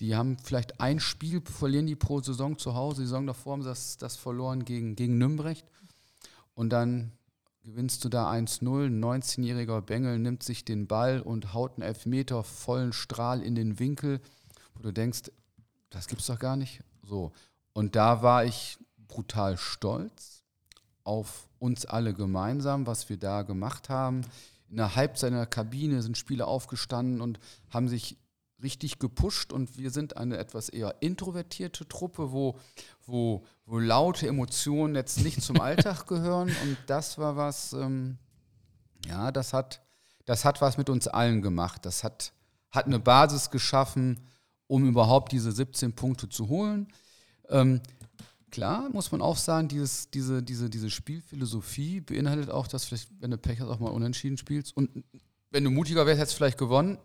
S3: Die haben vielleicht ein Spiel, verlieren die pro Saison zu Hause. Die Saison davor haben sie das, das verloren gegen, gegen Nümbrecht. Und dann gewinnst du da 1-0. Ein 19-jähriger Bengel nimmt sich den Ball und haut einen Elfmeter vollen Strahl in den Winkel, wo du denkst, das gibt's doch gar nicht. So. Und da war ich brutal stolz auf uns alle gemeinsam, was wir da gemacht haben in der Halbzeit der Kabine sind Spieler aufgestanden und haben sich richtig gepusht und wir sind eine etwas eher introvertierte Truppe, wo, wo, wo laute Emotionen jetzt nicht zum Alltag gehören und das war was, ähm, ja, das hat, das hat was mit uns allen gemacht. Das hat, hat eine Basis geschaffen, um überhaupt diese 17 Punkte zu holen. Ähm, Klar, muss man auch sagen, dieses, diese, diese, diese Spielphilosophie beinhaltet auch, dass vielleicht, wenn du Pech hast, auch mal unentschieden spielst. Und wenn du mutiger wärst, hättest du vielleicht gewonnen.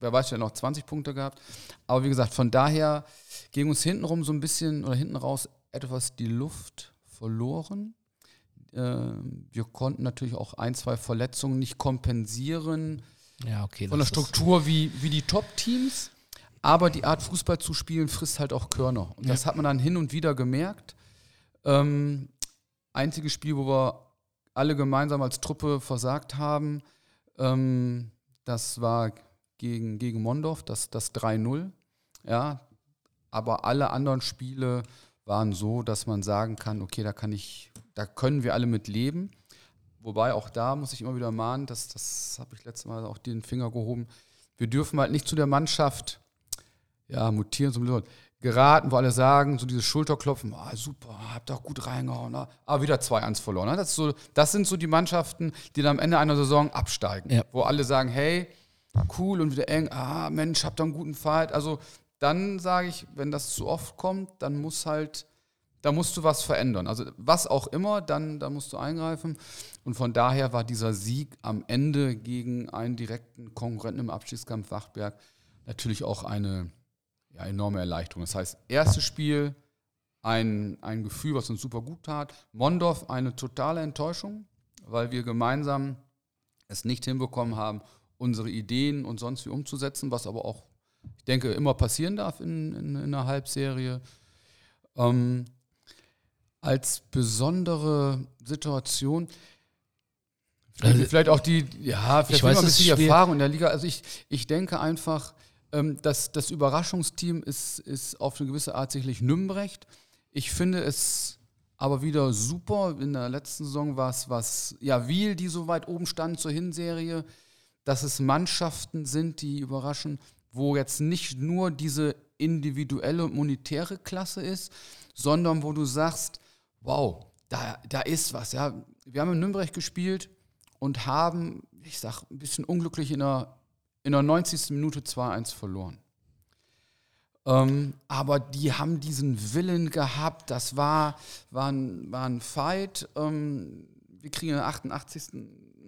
S3: Wer weiß, du noch 20 Punkte gehabt. Aber wie gesagt, von daher ging uns hintenrum so ein bisschen oder hinten raus etwas die Luft verloren. Ähm, wir konnten natürlich auch ein, zwei Verletzungen nicht kompensieren.
S2: Ja, okay.
S3: Von der Struktur wie, wie die Top-Teams. Aber die Art Fußball zu spielen frisst halt auch Körner. Und das hat man dann hin und wieder gemerkt. Ähm, einziges Spiel, wo wir alle gemeinsam als Truppe versagt haben, ähm, das war gegen, gegen Mondorf, das, das 3-0. Ja, aber alle anderen Spiele waren so, dass man sagen kann, okay, da kann ich, da können wir alle mit leben. Wobei auch da muss ich immer wieder mahnen, das, das habe ich letztes Mal auch den Finger gehoben. Wir dürfen halt nicht zu der Mannschaft ja, mutieren zum geraten, wo alle sagen, so dieses Schulterklopfen, ah, super, habt auch gut reingehauen, aber ah, wieder 2-1 verloren. Ne? Das, so, das, sind so die Mannschaften, die dann am Ende einer Saison absteigen, ja. wo alle sagen, hey, cool und wieder eng, ah, Mensch, habt ihr einen guten Fight. Also dann sage ich, wenn das zu oft kommt, dann muss halt, da musst du was verändern. Also was auch immer, dann da musst du eingreifen. Und von daher war dieser Sieg am Ende gegen einen direkten Konkurrenten im Abstiegskampf Wachtberg natürlich auch eine ja, enorme Erleichterung. Das heißt, erstes Spiel ein, ein Gefühl, was uns super gut tat. Mondorf eine totale Enttäuschung, weil wir gemeinsam es nicht hinbekommen haben, unsere Ideen und sonst wie umzusetzen, was aber auch, ich denke, immer passieren darf in, in, in einer Halbserie. Ähm, als besondere Situation, also, vielleicht auch die, ja, vielleicht ich weiß, ein bisschen die Erfahrung in der Liga. Also ich, ich denke einfach, ähm, das, das Überraschungsteam ist, ist auf eine gewisse Art sicherlich Nümbrecht. Ich finde es aber wieder super. In der letzten Saison war es was, ja, Wiel, die so weit oben standen zur Hinserie, dass es Mannschaften sind, die überraschen, wo jetzt nicht nur diese individuelle und monetäre Klasse ist, sondern wo du sagst, wow, da, da ist was. Ja. Wir haben in Nürnberg gespielt und haben, ich sag, ein bisschen unglücklich in der in der 90. Minute 2-1 verloren. Ähm, aber die haben diesen Willen gehabt, das war, war, ein, war ein Fight. Ähm, wir kriegen in der 88.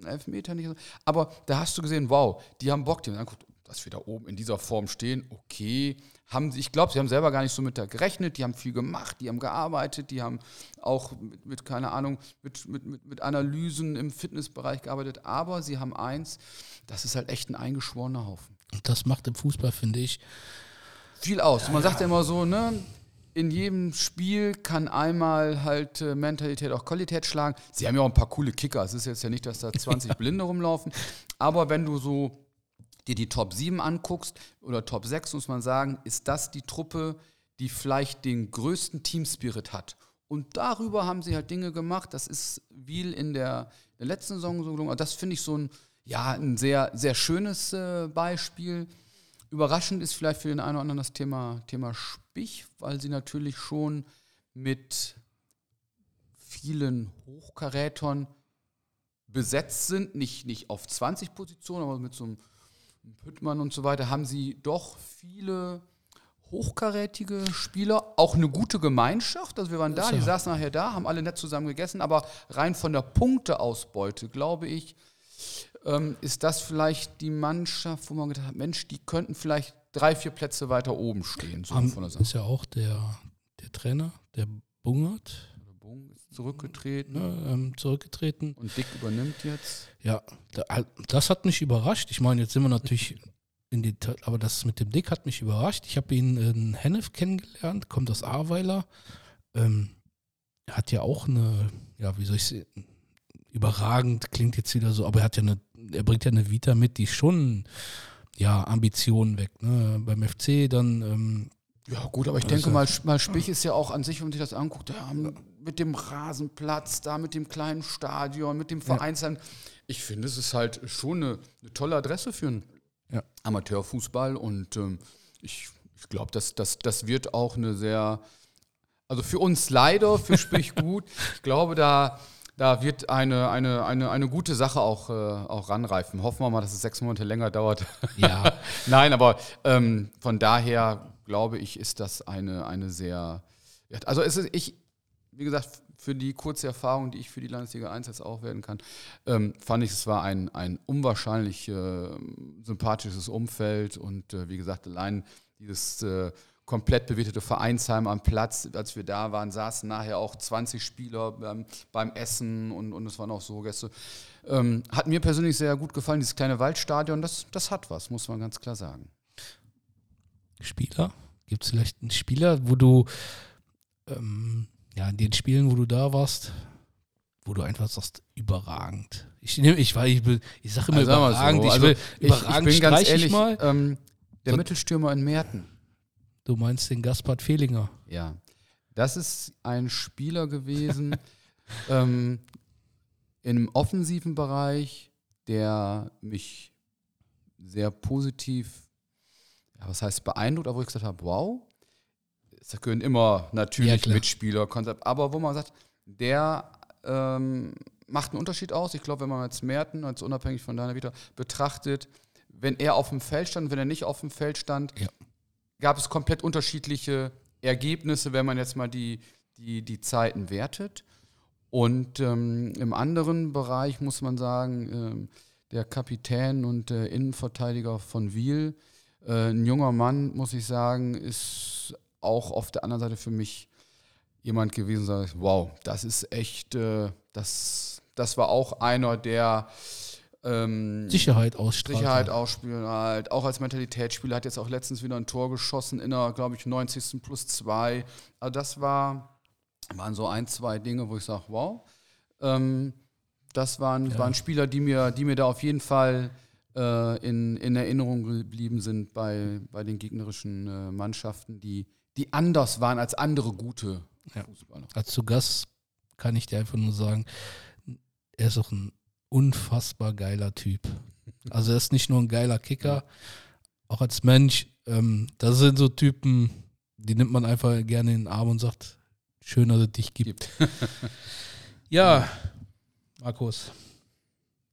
S3: Elfmeter nicht. Aber da hast du gesehen, wow, die haben Bock, die haben gesagt, dass wir da oben in dieser Form stehen, okay. Haben, ich glaube, sie haben selber gar nicht so mit da gerechnet, die haben viel gemacht, die haben gearbeitet, die haben auch mit, mit keine Ahnung, mit, mit, mit, mit Analysen im Fitnessbereich gearbeitet, aber sie haben eins, das ist halt echt ein eingeschworener Haufen.
S2: Und das macht im Fußball, finde ich,
S3: viel aus. Ja, Man sagt ja immer so, ne? In jedem Spiel kann einmal halt äh, Mentalität auch Qualität schlagen. Sie haben ja auch ein paar coole Kicker. Es ist jetzt ja nicht, dass da 20 Blinde rumlaufen. Aber wenn du so dir die Top 7 anguckst oder Top 6, muss man sagen, ist das die Truppe, die vielleicht den größten Teamspirit hat. Und darüber haben sie halt Dinge gemacht. Das ist Wiel in der, der letzten Saison so gelungen. Das finde ich so ein, ja, ein sehr, sehr schönes äh, Beispiel. Überraschend ist vielleicht für den einen oder anderen das Thema, Thema Spich, weil sie natürlich schon mit vielen Hochkarätern besetzt sind, nicht, nicht auf 20 Positionen, aber mit so einem Püttmann und so weiter, haben sie doch viele hochkarätige Spieler, auch eine gute Gemeinschaft. Also wir waren da, die saßen nachher da, haben alle nett zusammen gegessen, aber rein von der Punkteausbeute, glaube ich, ähm, ist das vielleicht die Mannschaft, wo man gedacht hat, Mensch, die könnten vielleicht drei, vier Plätze weiter oben stehen.
S2: So Am, ist ja auch der, der Trainer, der Bungert. Der
S3: Bung ist zurückgetreten.
S2: Ja, ähm, zurückgetreten.
S3: Und Dick übernimmt jetzt.
S2: Ja, das hat mich überrascht. Ich meine, jetzt sind wir natürlich in die, aber das mit dem Dick hat mich überrascht. Ich habe ihn in Hennef kennengelernt, kommt aus Ahrweiler. Ähm, hat ja auch eine, ja, wie soll ich sagen, überragend klingt jetzt wieder so, aber er hat ja eine, er bringt ja eine Vita mit, die schon ja Ambitionen weg. Ne? Beim FC dann. Ähm,
S3: ja gut, aber ich denke mal, mal Spich ist ja auch an sich, wenn man sich das anguckt, ja, mit dem Rasenplatz, da mit dem kleinen Stadion, mit dem Vereinsheim. Ja. Ich finde, es ist halt schon eine, eine tolle Adresse für einen ja. Amateurfußball und ähm, ich, ich glaube, das, das, das wird auch eine sehr, also für uns leider, für Spich gut. Ich glaube, da da wird eine, eine, eine, eine gute Sache auch, äh, auch ranreifen. Hoffen wir mal, dass es sechs Monate länger dauert.
S2: Ja.
S3: Nein, aber ähm, von daher glaube ich, ist das eine, eine sehr. Also es ist, ich, wie gesagt, für die kurze Erfahrung, die ich für die Landesliga 1 jetzt auch werden kann, ähm, fand ich, es war ein, ein unwahrscheinlich äh, sympathisches Umfeld und äh, wie gesagt, allein dieses äh, komplett bewirtete Vereinsheim am Platz. Als wir da waren, saßen nachher auch 20 Spieler ähm, beim Essen und, und es waren auch so Gäste. Ähm, hat mir persönlich sehr gut gefallen, dieses kleine Waldstadion, das, das hat was, muss man ganz klar sagen.
S2: Spieler? Gibt es vielleicht einen Spieler, wo du, ähm, ja, in den Spielen, wo du da warst, wo du einfach sagst, überragend. Ich nehme, ich, ich, ich sage immer also überragend, so. ich, will,
S3: also, überragend ich, ich bin ganz ehrlich, mal. Ähm, der so, Mittelstürmer in Merten.
S2: Du meinst den Gaspard Fehlinger?
S3: Ja. Das ist ein Spieler gewesen ähm, im offensiven Bereich, der mich sehr positiv, ja, was heißt beeindruckt, aber wo ich gesagt habe, wow, es gehören immer natürlich ja, Mitspieler, Konzept, aber wo man sagt, der ähm, macht einen Unterschied aus. Ich glaube, wenn man jetzt Merten, als unabhängig von deiner Vita, betrachtet, wenn er auf dem Feld stand, wenn er nicht auf dem Feld stand, ja gab es komplett unterschiedliche Ergebnisse, wenn man jetzt mal die, die, die Zeiten wertet. Und ähm, im anderen Bereich muss man sagen, ähm, der Kapitän und der Innenverteidiger von Wiel, äh, ein junger Mann, muss ich sagen, ist auch auf der anderen Seite für mich jemand gewesen, sagt, wow, das ist echt, äh, das, das war auch einer, der
S2: ähm, Sicherheit ausstrahlt.
S3: Sicherheit ausspielen halt. Auch als Mentalitätsspieler hat jetzt auch letztens wieder ein Tor geschossen in der, glaube ich, 90. plus 2. Also das war, waren so ein, zwei Dinge, wo ich sage, wow. Ähm, das waren, ja. waren Spieler, die mir, die mir da auf jeden Fall äh, in, in Erinnerung geblieben sind bei, bei den gegnerischen äh, Mannschaften, die, die anders waren als andere gute
S2: ja. Fußballer. Als zu Gast kann ich dir einfach nur sagen, er ist auch ein unfassbar geiler Typ. Also er ist nicht nur ein geiler Kicker, auch als Mensch. Ähm, das sind so Typen, die nimmt man einfach gerne in den Arm und sagt, schön, dass es dich gibt. ja, Markus.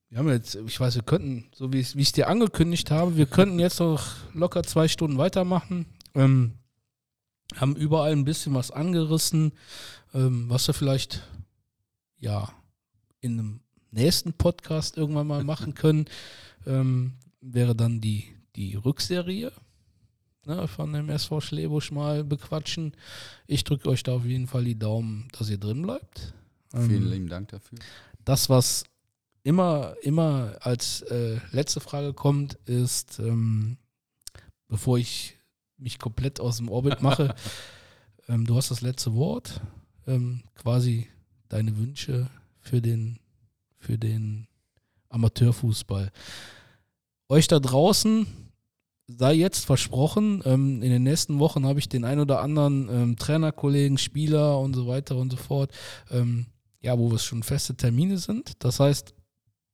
S2: Wir haben jetzt, ich weiß, wir könnten, so wie ich es dir angekündigt habe, wir könnten jetzt noch locker zwei Stunden weitermachen. Ähm, haben überall ein bisschen was angerissen, ähm, was wir vielleicht ja in einem nächsten Podcast irgendwann mal machen können. Ähm, wäre dann die, die Rückserie ne, von dem SV Schlebusch mal bequatschen. Ich drücke euch da auf jeden Fall die Daumen, dass ihr drin bleibt.
S3: Vielen ähm, lieben Dank dafür.
S2: Das, was immer, immer als äh, letzte Frage kommt, ist, ähm, bevor ich mich komplett aus dem Orbit mache, ähm, du hast das letzte Wort, ähm, quasi deine Wünsche für den, für den Amateurfußball. Euch da draußen sei jetzt versprochen, ähm, in den nächsten Wochen habe ich den ein oder anderen ähm, Trainerkollegen, Spieler und so weiter und so fort, ähm, ja, wo es schon feste Termine sind. Das heißt,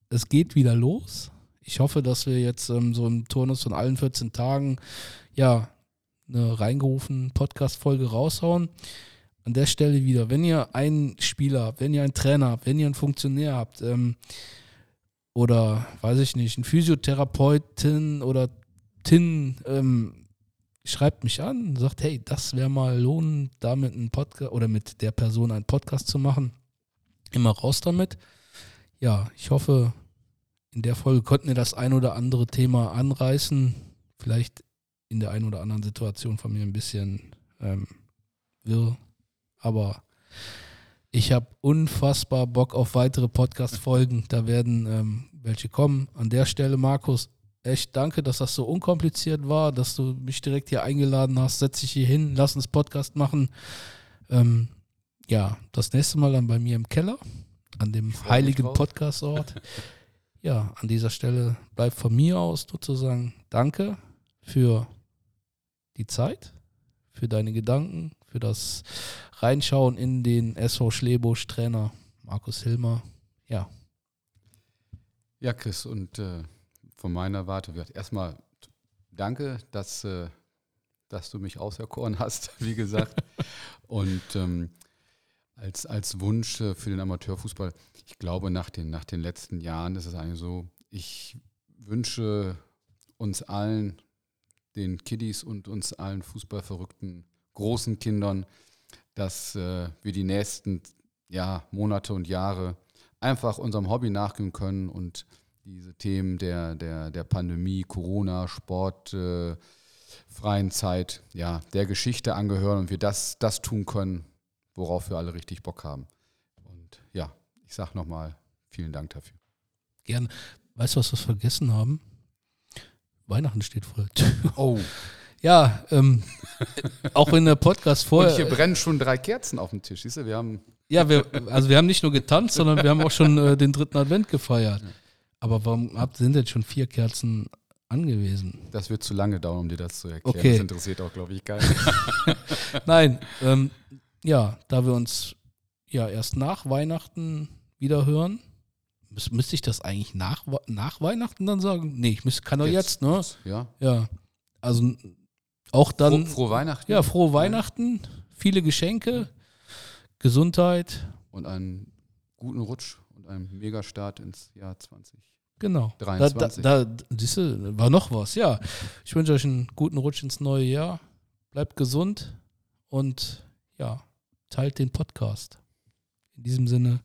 S2: es geht wieder los. Ich hoffe, dass wir jetzt ähm, so im Turnus von allen 14 Tagen ja eine reingerufen Podcast-Folge raushauen. An der Stelle wieder, wenn ihr einen Spieler, wenn ihr einen Trainer, wenn ihr einen Funktionär habt, ähm, oder weiß ich nicht, einen Physiotherapeutin oder Tin, ähm, schreibt mich an, sagt, hey, das wäre mal lohnend, damit einen Podcast oder mit der Person einen Podcast zu machen. Immer raus damit. Ja, ich hoffe, in der Folge konnten wir das ein oder andere Thema anreißen. Vielleicht in der einen oder anderen Situation von mir ein bisschen ähm, wirr. Aber ich habe unfassbar Bock auf weitere Podcast-Folgen. Da werden ähm, welche kommen. An der Stelle, Markus, echt danke, dass das so unkompliziert war, dass du mich direkt hier eingeladen hast. Setz dich hier hin, lass uns Podcast machen. Ähm, ja, das nächste Mal dann bei mir im Keller, an dem heiligen Podcastort. ja, an dieser Stelle bleibt von mir aus sozusagen Danke für die Zeit, für deine Gedanken, für das Reinschauen in den SV Schlebusch Trainer Markus Hilmer. Ja.
S3: Ja, Chris, und äh, von meiner Warte wird erstmal danke, dass, äh, dass du mich auserkoren hast, wie gesagt. und ähm, als, als Wunsch äh, für den Amateurfußball, ich glaube, nach den, nach den letzten Jahren ist es eigentlich so, ich wünsche uns allen, den Kiddies und uns allen fußballverrückten großen Kindern, dass äh, wir die nächsten ja, Monate und Jahre einfach unserem Hobby nachgehen können und diese Themen der, der, der Pandemie, Corona, Sport, äh, freien Zeit, ja, der Geschichte angehören und wir das, das tun können, worauf wir alle richtig Bock haben. Und ja, ich sage nochmal vielen Dank dafür.
S2: Gerne. Weißt du, was wir vergessen haben? Weihnachten steht vor der
S3: Tür. Oh.
S2: Ja, ähm, auch in der Podcast vorher. Und
S3: hier brennen schon drei Kerzen auf dem Tisch. Siehst du, wir haben.
S2: Ja, wir, also wir haben nicht nur getanzt, sondern wir haben auch schon äh, den dritten Advent gefeiert. Aber warum habt, sind jetzt schon vier Kerzen angewiesen?
S3: Das wird zu lange dauern, um dir das zu erklären. Okay. Das interessiert auch, glaube ich, keinen.
S2: Nein, ähm, ja, da wir uns ja erst nach Weihnachten wieder hören, müß, müsste ich das eigentlich nach, nach Weihnachten dann sagen? Nee, ich müsste, kann doch jetzt, jetzt, ne?
S3: Ja.
S2: Ja. Also auch dann.
S3: Frohe, frohe Weihnachten.
S2: Ja, frohe Weihnachten, viele Geschenke, Gesundheit.
S3: Und einen guten Rutsch und einen Megastart ins Jahr 20.
S2: Genau. 23. Da, da, da siehst du, war noch was. Ja, ich wünsche euch einen guten Rutsch ins neue Jahr. Bleibt gesund und ja, teilt den Podcast. In diesem Sinne,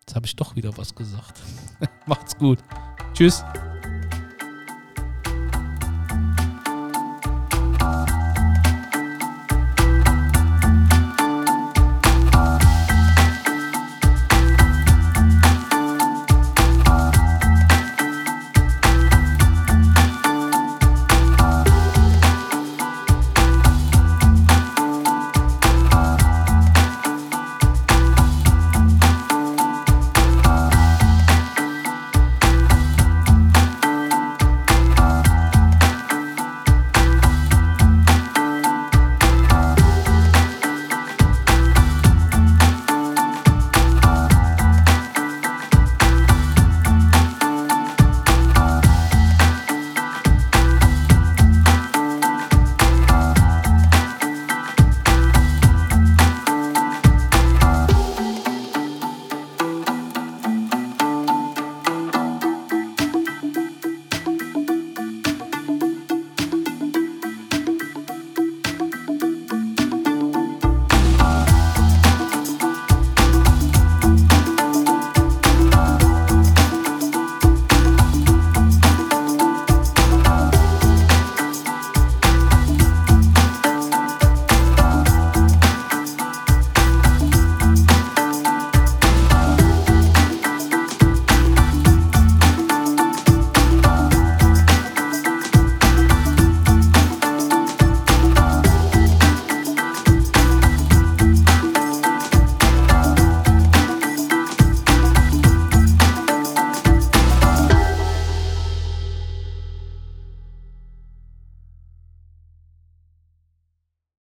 S2: jetzt habe ich doch wieder was gesagt. Macht's gut. Tschüss.